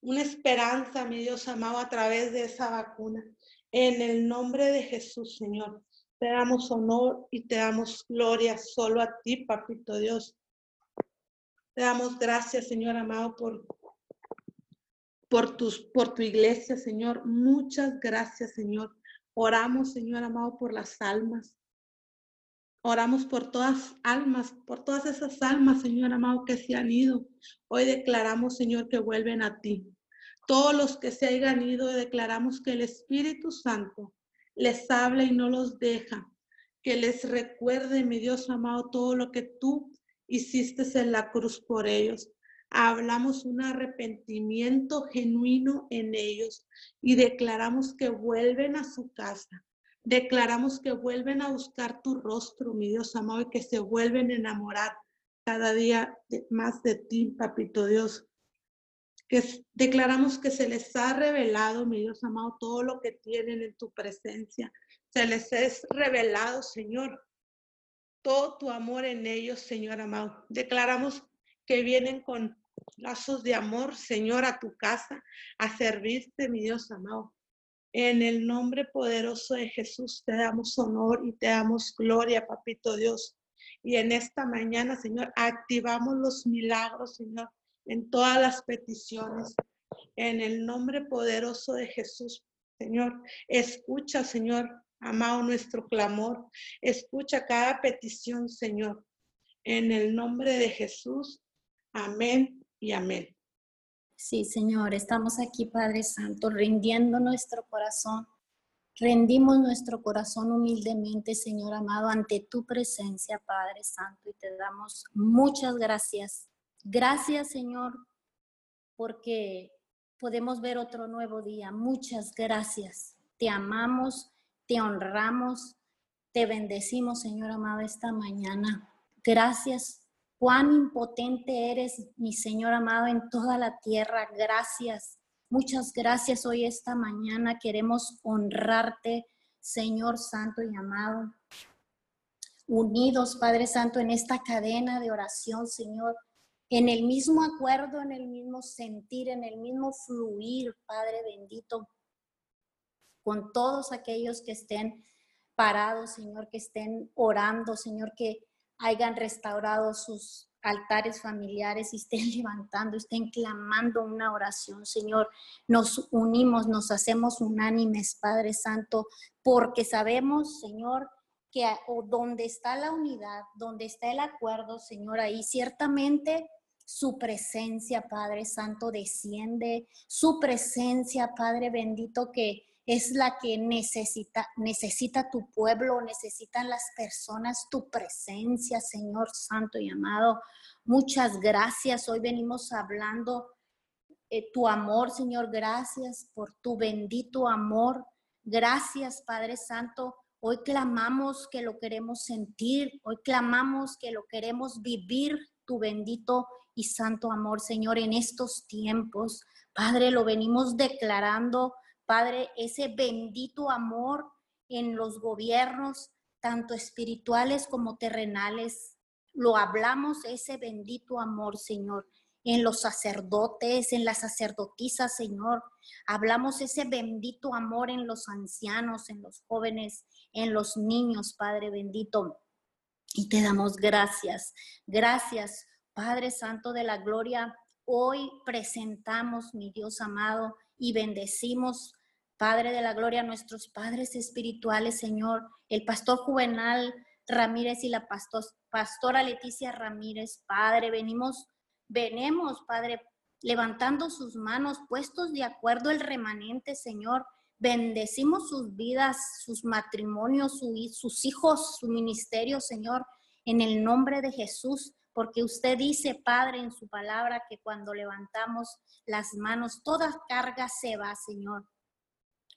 una esperanza, mi Dios amado, a través de esa vacuna. En el nombre de Jesús, Señor, te damos honor y te damos gloria solo a ti, Papito Dios. Te damos gracias, Señor amado, por, por, tus, por tu iglesia, Señor. Muchas gracias, Señor. Oramos, Señor amado, por las almas. Oramos por todas almas, por todas esas almas, Señor amado, que se han ido. Hoy declaramos, Señor, que vuelven a ti. Todos los que se hayan ido, declaramos que el Espíritu Santo les habla y no los deja. Que les recuerde, mi Dios amado, todo lo que tú hiciste en la cruz por ellos. Hablamos un arrepentimiento genuino en ellos y declaramos que vuelven a su casa, Declaramos que vuelven a buscar tu rostro, mi Dios amado, y que se vuelven a enamorar cada día más de ti, papito Dios. Declaramos que se les ha revelado, mi Dios amado, todo lo que tienen en tu presencia. Se les es revelado, Señor, todo tu amor en ellos, Señor amado. Declaramos que vienen con lazos de amor, Señor, a tu casa, a servirte, mi Dios amado. En el nombre poderoso de Jesús te damos honor y te damos gloria, papito Dios. Y en esta mañana, Señor, activamos los milagros, Señor, en todas las peticiones. En el nombre poderoso de Jesús, Señor, escucha, Señor, amado nuestro clamor. Escucha cada petición, Señor. En el nombre de Jesús. Amén y amén. Sí, Señor, estamos aquí, Padre Santo, rindiendo nuestro corazón. Rendimos nuestro corazón humildemente, Señor amado, ante tu presencia, Padre Santo, y te damos muchas gracias. Gracias, Señor, porque podemos ver otro nuevo día. Muchas gracias. Te amamos, te honramos, te bendecimos, Señor amado, esta mañana. Gracias Cuán impotente eres, mi Señor amado, en toda la tierra. Gracias. Muchas gracias hoy esta mañana. Queremos honrarte, Señor Santo y amado. Unidos, Padre Santo, en esta cadena de oración, Señor. En el mismo acuerdo, en el mismo sentir, en el mismo fluir, Padre bendito. Con todos aquellos que estén parados, Señor, que estén orando, Señor, que hayan restaurado sus altares familiares y estén levantando, estén clamando una oración, Señor. Nos unimos, nos hacemos unánimes, Padre Santo, porque sabemos, Señor, que donde está la unidad, donde está el acuerdo, Señor, ahí ciertamente su presencia, Padre Santo, desciende, su presencia, Padre bendito, que es la que necesita, necesita tu pueblo, necesitan las personas tu presencia, Señor Santo y amado. Muchas gracias. Hoy venimos hablando eh, tu amor, Señor. Gracias por tu bendito amor. Gracias, Padre Santo. Hoy clamamos que lo queremos sentir. Hoy clamamos que lo queremos vivir, tu bendito y santo amor, Señor, en estos tiempos. Padre, lo venimos declarando Padre, ese bendito amor en los gobiernos, tanto espirituales como terrenales. Lo hablamos, ese bendito amor, Señor, en los sacerdotes, en las sacerdotisas, Señor. Hablamos ese bendito amor en los ancianos, en los jóvenes, en los niños, Padre bendito. Y te damos gracias. Gracias, Padre Santo de la Gloria. Hoy presentamos, mi Dios amado, y bendecimos, Padre de la Gloria, nuestros padres espirituales, Señor, el pastor Juvenal Ramírez y la pastora Leticia Ramírez, Padre, venimos, venemos, Padre, levantando sus manos, puestos de acuerdo el remanente, Señor. Bendecimos sus vidas, sus matrimonios, sus hijos, su ministerio, Señor, en el nombre de Jesús porque usted dice, Padre, en su palabra, que cuando levantamos las manos, toda carga se va, Señor.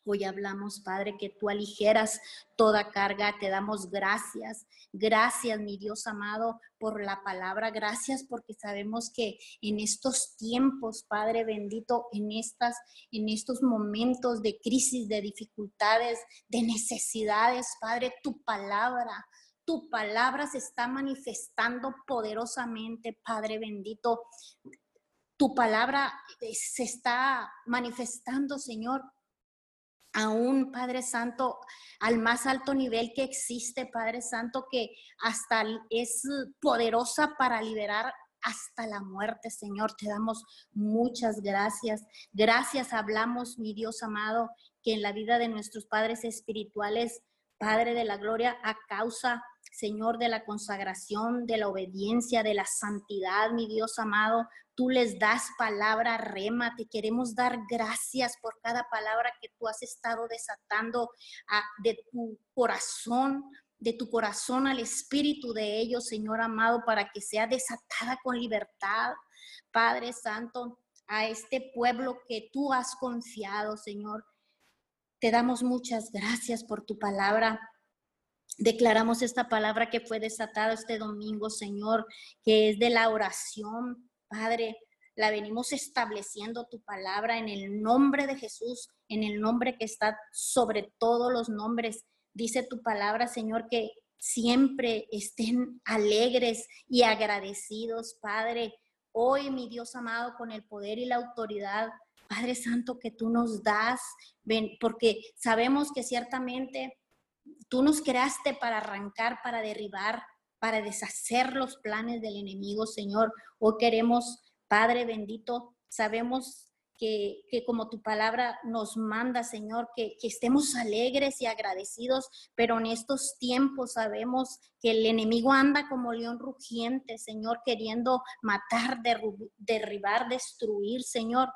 Hoy hablamos, Padre, que tú aligeras toda carga. Te damos gracias. Gracias, mi Dios amado, por la palabra. Gracias porque sabemos que en estos tiempos, Padre bendito, en estas en estos momentos de crisis, de dificultades, de necesidades, Padre, tu palabra tu palabra se está manifestando poderosamente, Padre bendito. Tu palabra eh, se está manifestando, Señor, aún, Padre Santo, al más alto nivel que existe, Padre Santo, que hasta es poderosa para liberar hasta la muerte, Señor. Te damos muchas gracias. Gracias, hablamos, mi Dios amado, que en la vida de nuestros padres espirituales, Padre de la Gloria, a causa Señor, de la consagración, de la obediencia, de la santidad, mi Dios amado. Tú les das palabra rema. Te queremos dar gracias por cada palabra que tú has estado desatando ah, de tu corazón, de tu corazón al espíritu de ellos, Señor amado, para que sea desatada con libertad. Padre Santo, a este pueblo que tú has confiado, Señor. Te damos muchas gracias por tu palabra. Declaramos esta palabra que fue desatada este domingo, Señor, que es de la oración, Padre. La venimos estableciendo tu palabra en el nombre de Jesús, en el nombre que está sobre todos los nombres. Dice tu palabra, Señor, que siempre estén alegres y agradecidos, Padre. Hoy, mi Dios amado, con el poder y la autoridad, Padre Santo, que tú nos das, ven, porque sabemos que ciertamente Tú nos creaste para arrancar, para derribar, para deshacer los planes del enemigo, Señor. Hoy queremos, Padre bendito, sabemos que, como tu palabra nos manda, Señor, que, que, estemos alegres y agradecidos, pero en estos tiempos sabemos que el enemigo anda como león rugiente, Señor, queriendo matar, derribar, destruir, Señor.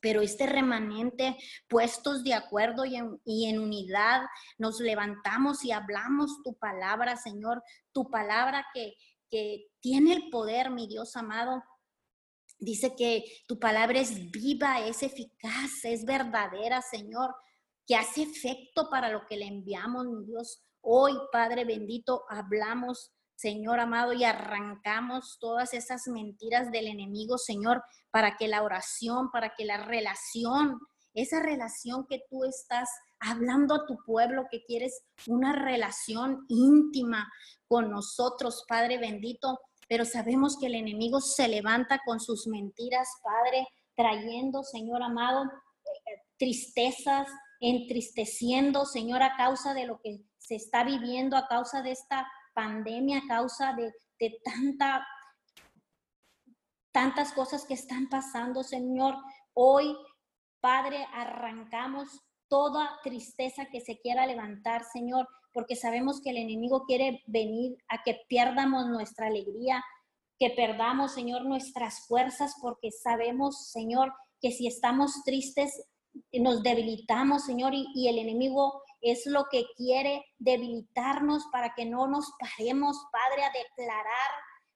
Pero este remanente, puestos de acuerdo y en, y en unidad, nos levantamos y hablamos tu palabra, Señor, tu palabra que, que tiene el poder, mi Dios amado, Dice que tu palabra es viva, es eficaz, es verdadera, Señor, que hace efecto para lo que le enviamos, mi Dios. Hoy, Padre bendito, hablamos, Señor amado, y arrancamos todas esas mentiras del enemigo, Señor, para que la oración, para que la relación, esa relación que tú estás hablando a tu pueblo, que quieres una relación íntima con nosotros, Padre bendito, pero sabemos que el enemigo se levanta con sus mentiras, Padre, trayendo, Señor amado, eh, tristezas, entristeciendo, Señor, a causa de lo que se está viviendo, a causa de esta pandemia, a causa de, de tanta, tantas cosas que están pasando, Señor. Hoy, Padre, arrancamos toda tristeza que se quiera levantar, Señor porque sabemos que el enemigo quiere venir a que pierdamos nuestra alegría, que perdamos, Señor, nuestras fuerzas, porque sabemos, Señor, que si estamos tristes, nos debilitamos, Señor, y, el enemigo es lo que quiere debilitarnos para que no nos paremos, Padre, a declarar,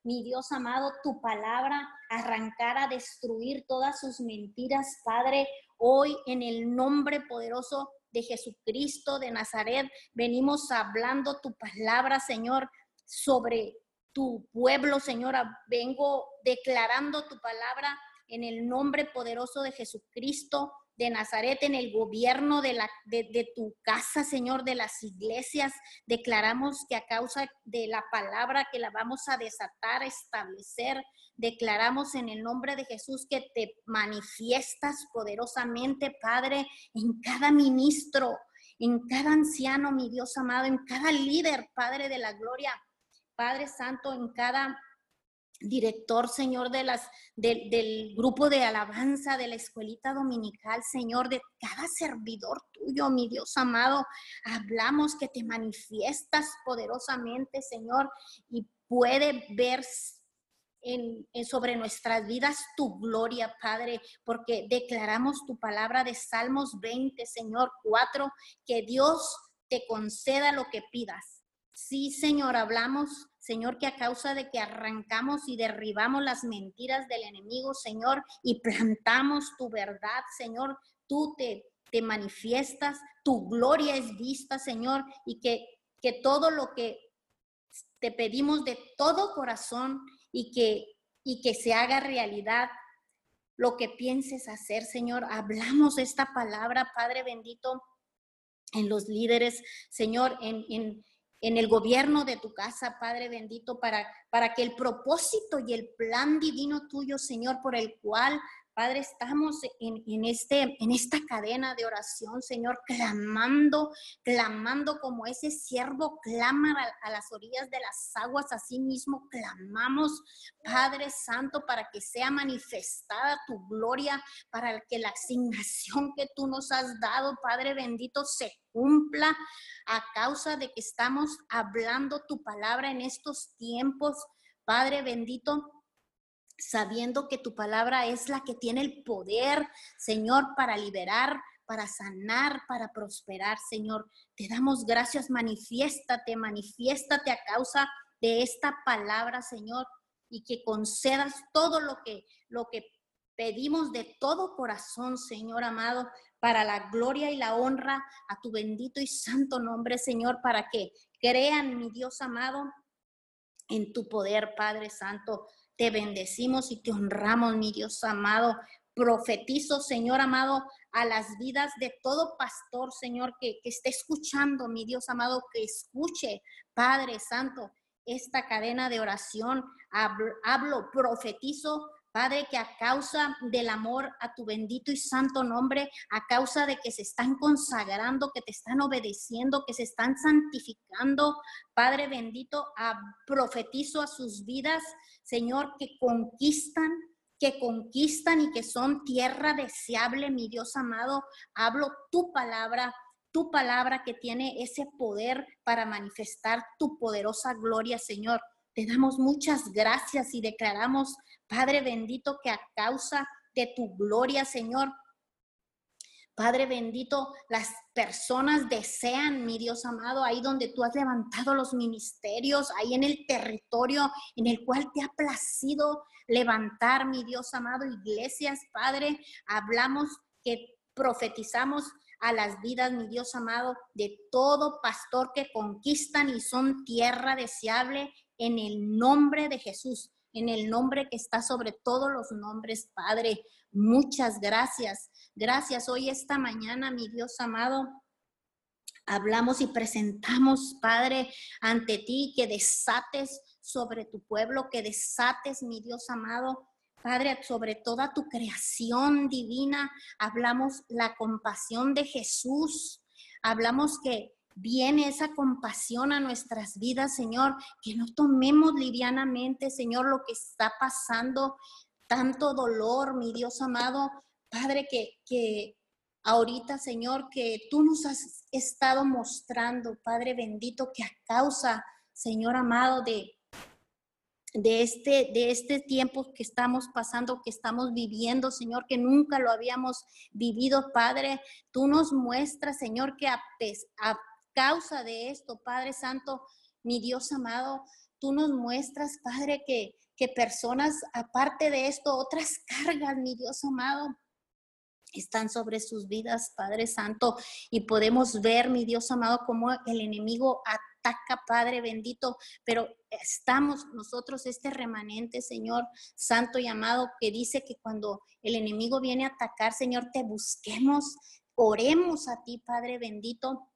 mi Dios amado, tu palabra, arrancar a destruir todas sus mentiras, Padre, hoy en el nombre poderoso de Jesucristo de Nazaret. Venimos hablando tu palabra, Señor, sobre tu pueblo, Señora. Vengo declarando tu palabra en el nombre poderoso de Jesucristo de Nazaret, en el gobierno de, la, de, tu casa, Señor, de las iglesias. Declaramos que a causa de la palabra que la vamos a desatar, establecer, declaramos en el nombre de Jesús que te manifiestas poderosamente, Padre, en cada ministro, en cada anciano, mi Dios amado, en cada líder, Padre de la gloria, Padre Santo, en cada director, Señor, de las, del grupo de alabanza, de la escuelita dominical, Señor, de cada servidor tuyo, mi Dios amado. Hablamos que te manifiestas poderosamente, Señor, y puede ver en, sobre nuestras vidas tu gloria, Padre, porque declaramos tu palabra de Salmos 20, Señor 4, que Dios te conceda lo que pidas. Sí, Señor, hablamos, Señor, que a causa de que arrancamos y derribamos las mentiras del enemigo, Señor, y plantamos tu verdad, Señor, tú te, te manifiestas, tu gloria es vista, Señor, y que, que todo lo que te pedimos de todo corazón y que, y que se haga realidad lo que pienses hacer, Señor. Hablamos esta palabra, Padre bendito, en los líderes, Señor, en, en, en el gobierno de tu casa, Padre bendito, para, para que el propósito y el plan divino tuyo, Señor, por el cual Padre, estamos en, este, en esta cadena de oración, Señor, clamando, clamando como ese siervo clama a, a, las orillas de las aguas, así mismo clamamos, Padre Santo, para que sea manifestada tu gloria, para que la asignación que tú nos has dado, Padre bendito, se cumpla a causa de que estamos hablando tu palabra en estos tiempos, Padre bendito sabiendo que tu palabra es la que tiene el poder, Señor, para liberar, para sanar, para prosperar, Señor. Te damos gracias, manifiéstate, manifiéstate a causa de esta palabra, Señor, y que concedas todo lo que lo que pedimos de todo corazón, Señor amado, para la gloria y la honra a tu bendito y santo nombre, Señor, para que crean, mi Dios amado, en tu poder, Padre Santo. Te bendecimos y te honramos, mi Dios amado. Profetizo, Señor amado, a las vidas de todo pastor, Señor, que, que esté escuchando, mi Dios amado, que escuche, Padre Santo, esta cadena de oración. Hablo, hablo profetizo Padre, que a causa del amor a tu bendito y santo nombre, a causa de que se están consagrando, que te están obedeciendo, que se están santificando, Padre bendito, a, profetizo a sus vidas, Señor, que conquistan, que conquistan y que son tierra deseable, mi Dios amado. Hablo tu palabra, tu palabra que tiene ese poder para manifestar tu poderosa gloria, Señor. Te damos muchas gracias y declaramos, Padre bendito, que a causa de tu gloria, Señor, Padre bendito, las personas desean, mi Dios amado, ahí donde tú has levantado los ministerios, ahí en el territorio en el cual te ha placido levantar, mi Dios amado, iglesias, Padre, hablamos que profetizamos a las vidas, mi Dios amado, de todo pastor que conquistan y son tierra deseable en el nombre de Jesús, en el nombre que está sobre todos los nombres, Padre. Muchas gracias. Gracias hoy esta mañana, mi Dios amado. Hablamos y presentamos, Padre, ante ti que desates sobre tu pueblo, que desates, mi Dios amado, Padre, sobre toda tu creación divina. Hablamos la compasión de Jesús. Hablamos que viene esa compasión a nuestras vidas, Señor, que no tomemos livianamente, Señor, lo que está pasando, tanto dolor, mi Dios amado, Padre, que, que ahorita, Señor, que tú nos has estado mostrando, Padre bendito, que a causa, Señor amado, de, de este, de este tiempo que estamos pasando, que estamos viviendo, Señor, que nunca lo habíamos vivido, Padre. Tú nos muestras, Señor, que a, a causa de esto, Padre Santo, mi Dios amado, tú nos muestras, Padre, que, que personas, aparte de esto, otras cargas, mi Dios amado, están sobre sus vidas, Padre Santo, y podemos ver, mi Dios amado, cómo el enemigo ataca, Padre bendito, pero estamos nosotros, este remanente, Señor Santo y amado, que dice que cuando el enemigo viene a atacar, Señor, te busquemos, oremos a ti, Padre bendito,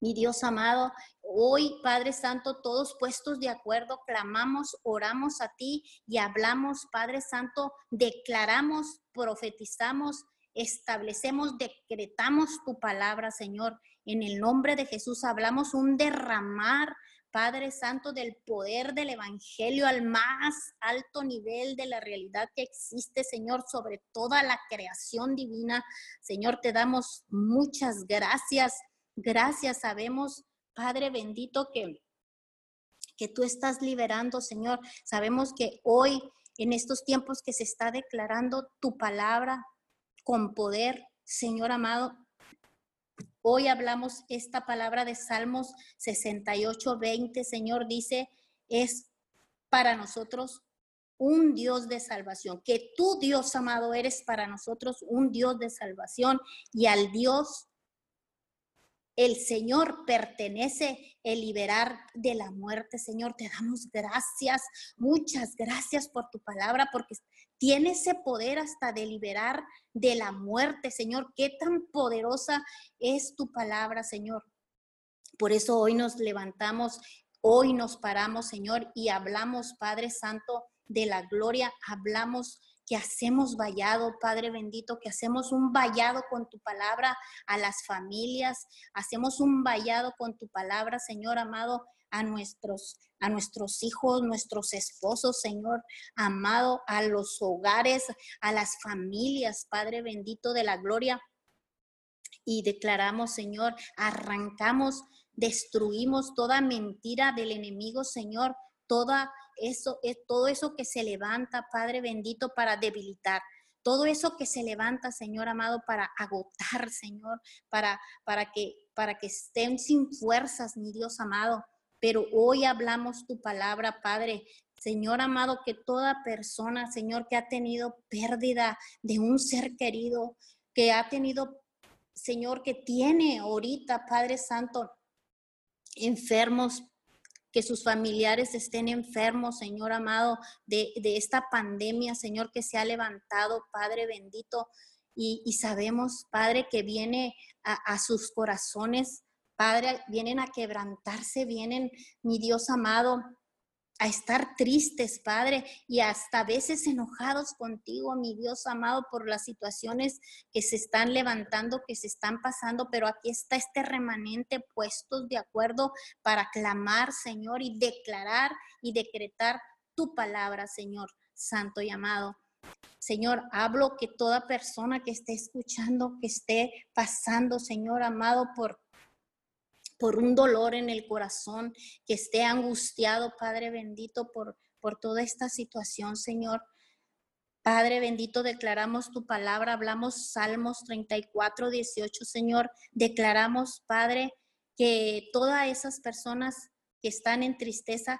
mi Dios amado, hoy, Padre Santo, todos puestos de acuerdo, clamamos, oramos a ti y hablamos, Padre Santo, declaramos, profetizamos, establecemos, decretamos tu palabra, Señor. En el nombre de Jesús hablamos un derramar, Padre Santo, del poder del Evangelio al más alto nivel de la realidad que existe, Señor, sobre toda la creación divina. Señor, te damos muchas gracias Gracias, sabemos, Padre bendito, que, que tú estás liberando, Señor. Sabemos que hoy, en estos tiempos que se está declarando tu palabra con poder, Señor amado, hoy hablamos esta palabra de Salmos 68, 20, Señor, dice, es para nosotros un Dios de salvación, que tú, Dios amado, eres para nosotros un Dios de salvación y al Dios el Señor pertenece el liberar de la muerte. Señor, te damos gracias, muchas gracias por tu palabra, porque tiene ese poder hasta de liberar de la muerte, Señor. Qué tan poderosa es tu palabra, Señor. Por eso hoy nos levantamos, hoy nos paramos, Señor, y hablamos, Padre Santo, de la gloria, hablamos que hacemos vallado, Padre bendito, que hacemos un vallado con tu palabra a las familias, hacemos un vallado con tu palabra, Señor amado, a nuestros a nuestros hijos, nuestros esposos, Señor amado, a los hogares, a las familias, Padre bendito de la gloria. Y declaramos, Señor, arrancamos, destruimos toda mentira del enemigo, Señor, toda eso, es todo eso que se levanta, Padre bendito, para debilitar. Todo eso que se levanta, Señor amado, para agotar, Señor, para, para, que, para que estén sin fuerzas, mi Dios amado. Pero hoy hablamos tu palabra, Padre. Señor amado, que toda persona, Señor, que ha tenido pérdida de un ser querido, que ha tenido, Señor, que tiene ahorita, Padre Santo, enfermos, que sus familiares estén enfermos, Señor amado, de, esta pandemia, Señor, que se ha levantado, Padre bendito. Y, sabemos, Padre, que viene a, a sus corazones, Padre, vienen a quebrantarse, vienen, mi Dios amado, a estar tristes, Padre, y hasta a veces enojados contigo, mi Dios amado, por las situaciones que se están levantando, que se están pasando, pero aquí está este remanente puestos de acuerdo para clamar, Señor, y declarar y decretar tu palabra, Señor. Santo y amado. Señor, hablo que toda persona que esté escuchando, que esté pasando, Señor amado, por por un dolor en el corazón, que esté angustiado, Padre bendito, por, por toda esta situación, Señor. Padre bendito, declaramos tu palabra, hablamos Salmos 34, 18, Señor. Declaramos, Padre, que todas esas personas que están en tristeza,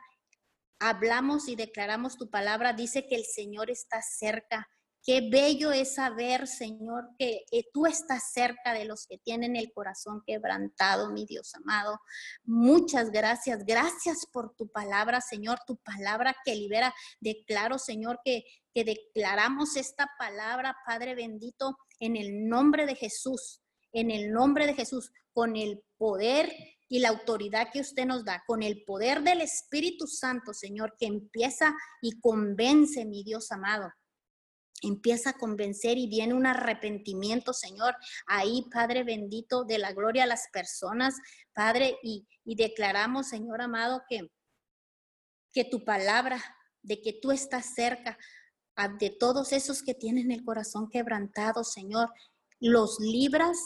hablamos y declaramos tu palabra, dice que el Señor está cerca. Qué bello es saber, Señor, que tú estás cerca de los que tienen el corazón quebrantado, mi Dios amado. Muchas gracias. Gracias por tu palabra, Señor, tu palabra que libera. Declaro, Señor, que, que declaramos esta palabra, Padre bendito, en el nombre de Jesús, en el nombre de Jesús, con el poder y la autoridad que usted nos da, con el poder del Espíritu Santo, Señor, que empieza y convence, mi Dios amado empieza a convencer y viene un arrepentimiento, Señor. Ahí, Padre bendito, de la gloria a las personas, Padre, y, declaramos, Señor amado, que, que tu palabra, de que tú estás cerca de todos esos que tienen el corazón quebrantado, Señor, los libras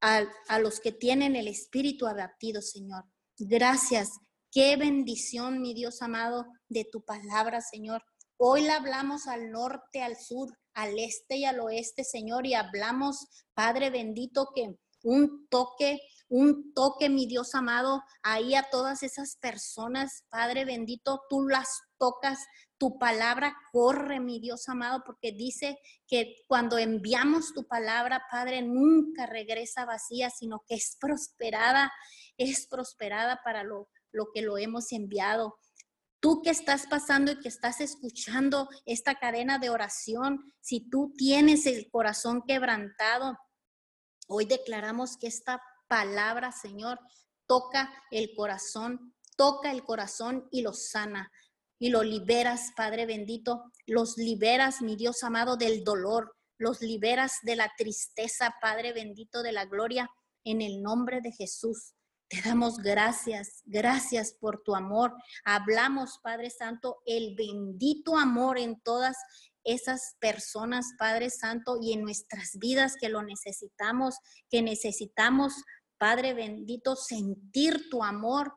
a, a los que tienen el espíritu abatido, Señor. Gracias. Qué bendición, mi Dios amado, de tu palabra, Señor. Hoy la hablamos al norte, al sur, al este y al oeste, Señor, y hablamos, Padre bendito, que un toque, un toque, mi Dios amado, ahí a todas esas personas, Padre bendito, tú las tocas, tu palabra corre, mi Dios amado, porque dice que cuando enviamos tu palabra, Padre, nunca regresa vacía, sino que es prosperada, es prosperada para lo, lo que lo hemos enviado. Tú que estás pasando y que estás escuchando esta cadena de oración, si tú tienes el corazón quebrantado, hoy declaramos que esta palabra, Señor, toca el corazón, toca el corazón y lo sana. Y lo liberas, Padre bendito, los liberas, mi Dios amado, del dolor, los liberas de la tristeza, Padre bendito de la gloria, en el nombre de Jesús. Te damos gracias, gracias por tu amor. Hablamos, Padre Santo, el bendito amor en todas esas personas, Padre Santo, y en nuestras vidas que lo necesitamos, que necesitamos, Padre bendito, sentir tu amor,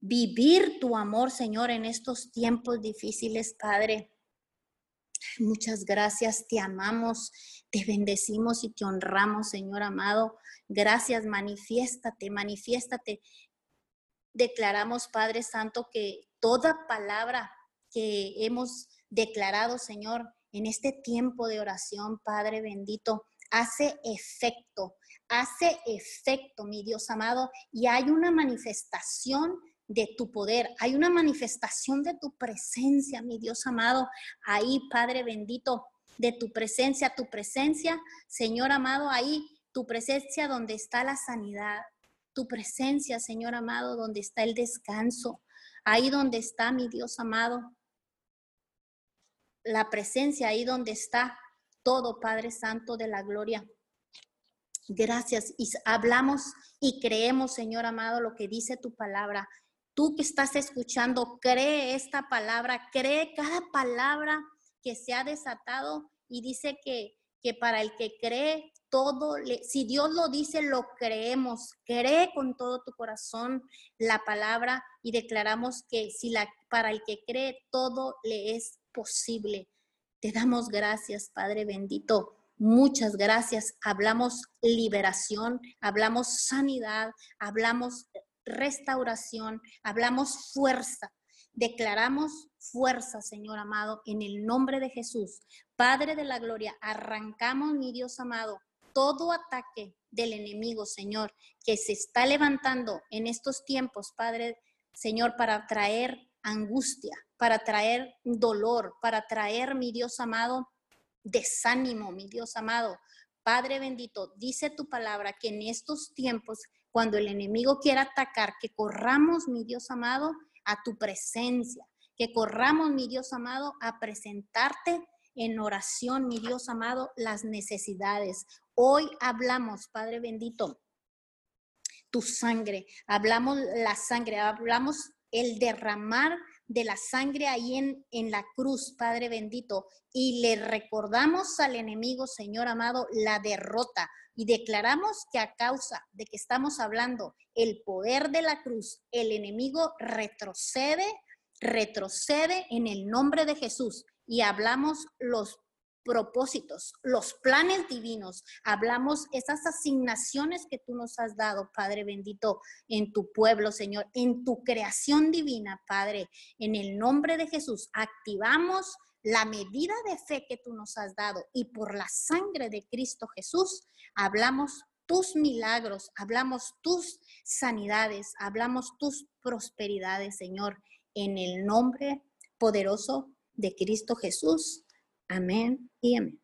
vivir tu amor, Señor, en estos tiempos difíciles, Padre. Muchas gracias, te amamos, te bendecimos y te honramos, Señor amado. Gracias, manifiéstate, manifiéstate. Declaramos, Padre Santo, que toda palabra que hemos declarado, Señor, en este tiempo de oración, Padre bendito, hace efecto, hace efecto, mi Dios amado, y hay una manifestación de tu poder, hay una manifestación de tu presencia, mi Dios amado, ahí, Padre bendito, de tu presencia, tu presencia, Señor amado, ahí tu presencia donde está la sanidad, tu presencia, Señor amado, donde está el descanso, ahí donde está mi Dios amado, la presencia, ahí donde está todo, Padre Santo de la gloria. Gracias. Y hablamos y creemos, Señor amado, lo que dice tu palabra. Tú que estás escuchando, cree esta palabra, cree cada palabra que se ha desatado y dice que, que para el que cree, todo, si Dios lo dice, lo creemos. Cree con todo tu corazón la palabra y declaramos que si la, para el que cree, todo le es posible. Te damos gracias, Padre bendito. Muchas gracias. Hablamos liberación, hablamos sanidad, hablamos restauración, hablamos fuerza. Declaramos fuerza, Señor amado, en el nombre de Jesús. Padre de la gloria, arrancamos, mi Dios amado, todo ataque del enemigo, Señor, que se está levantando en estos tiempos, Padre, Señor, para traer angustia, para traer dolor, para traer, mi Dios amado, desánimo, mi Dios amado. Padre bendito, dice tu palabra que en estos tiempos, cuando el enemigo quiera atacar, que corramos, mi Dios amado, a tu presencia, que corramos, mi Dios amado, a presentarte en oración, mi Dios amado, las necesidades. Hoy hablamos, Padre bendito, tu sangre, hablamos la sangre, hablamos el derramar de la sangre ahí en, en la cruz, Padre bendito, y le recordamos al enemigo, Señor amado, la derrota. Y declaramos que a causa de que estamos hablando el poder de la cruz, el enemigo retrocede, retrocede en el nombre de Jesús. Y hablamos los propósitos, los planes divinos. Hablamos esas asignaciones que tú nos has dado, Padre bendito, en tu pueblo, Señor, en tu creación divina, Padre. En el nombre de Jesús, activamos la medida de fe que tú nos has dado y por la sangre de Cristo Jesús, hablamos tus milagros, hablamos tus sanidades, hablamos tus prosperidades, Señor, en el nombre poderoso de Cristo Jesús. Amén y amén.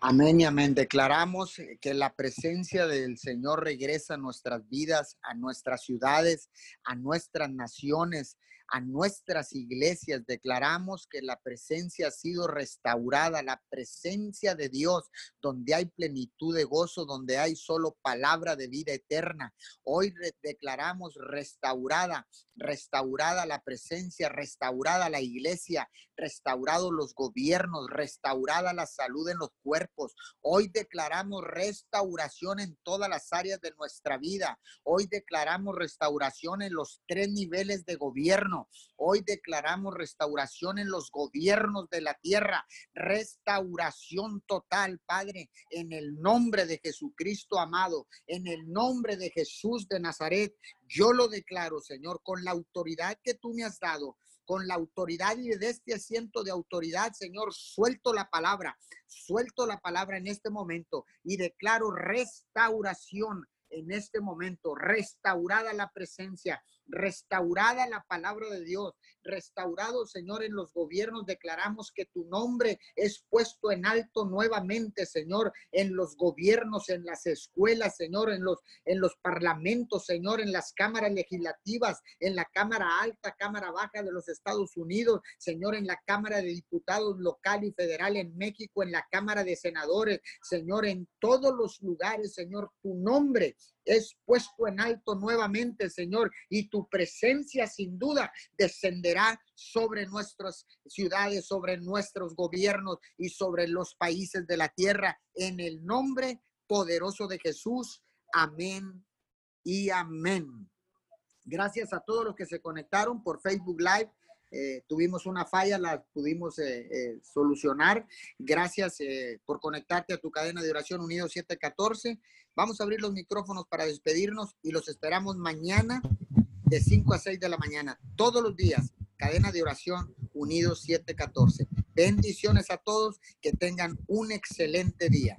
Amén y amén. Declaramos que la presencia del Señor regresa a nuestras vidas, a nuestras ciudades, a nuestras naciones, a nuestras iglesias. Declaramos que la presencia ha sido restaurada, la presencia de Dios, donde hay plenitud de gozo, donde hay solo palabra de vida eterna. Hoy declaramos restaurada, restaurada la presencia, restaurada la iglesia, restaurados los gobiernos, restaurada la salud en los cuerpos. Hoy declaramos restauración en todas las áreas de nuestra vida. Hoy declaramos restauración en los tres niveles de gobierno Hoy declaramos restauración en los gobiernos de la tierra, restauración total, Padre, en el nombre de Jesucristo amado, en el nombre de Jesús de Nazaret. Yo lo declaro, Señor, con la autoridad que tú me has dado con la autoridad y de este asiento de autoridad, Señor, suelto la palabra, suelto la palabra en este momento y declaro restauración en este momento, restaurada la presencia, restaurada la palabra de Dios, restaurado, Señor, en los gobiernos. Declaramos que tu nombre es puesto en alto nuevamente, Señor, en los gobiernos, en las escuelas, Señor, en los, en los parlamentos, Señor, en las cámaras legislativas, en la Cámara Alta, Cámara Baja de los Estados Unidos, Señor, en la Cámara de Diputados local y federal en México, en la Cámara de Senadores, Señor, en todos los lugares, Señor, tu nombre es puesto en alto nuevamente, Señor, y tu presencia sin duda descenderá sobre nuestras ciudades, sobre nuestros gobiernos y sobre los países de la tierra, en el nombre poderoso de Jesús. Amén y amén. Gracias a todos los que se conectaron por Facebook Live. Eh, tuvimos una falla, la pudimos eh, eh, solucionar. Gracias por conectarte a tu cadena de oración Unido 714. Vamos a abrir los micrófonos para despedirnos y los esperamos mañana de 5 a 6 de la mañana, todos los días. Cadena de oración Unido 714. Bendiciones a todos, que tengan un excelente día.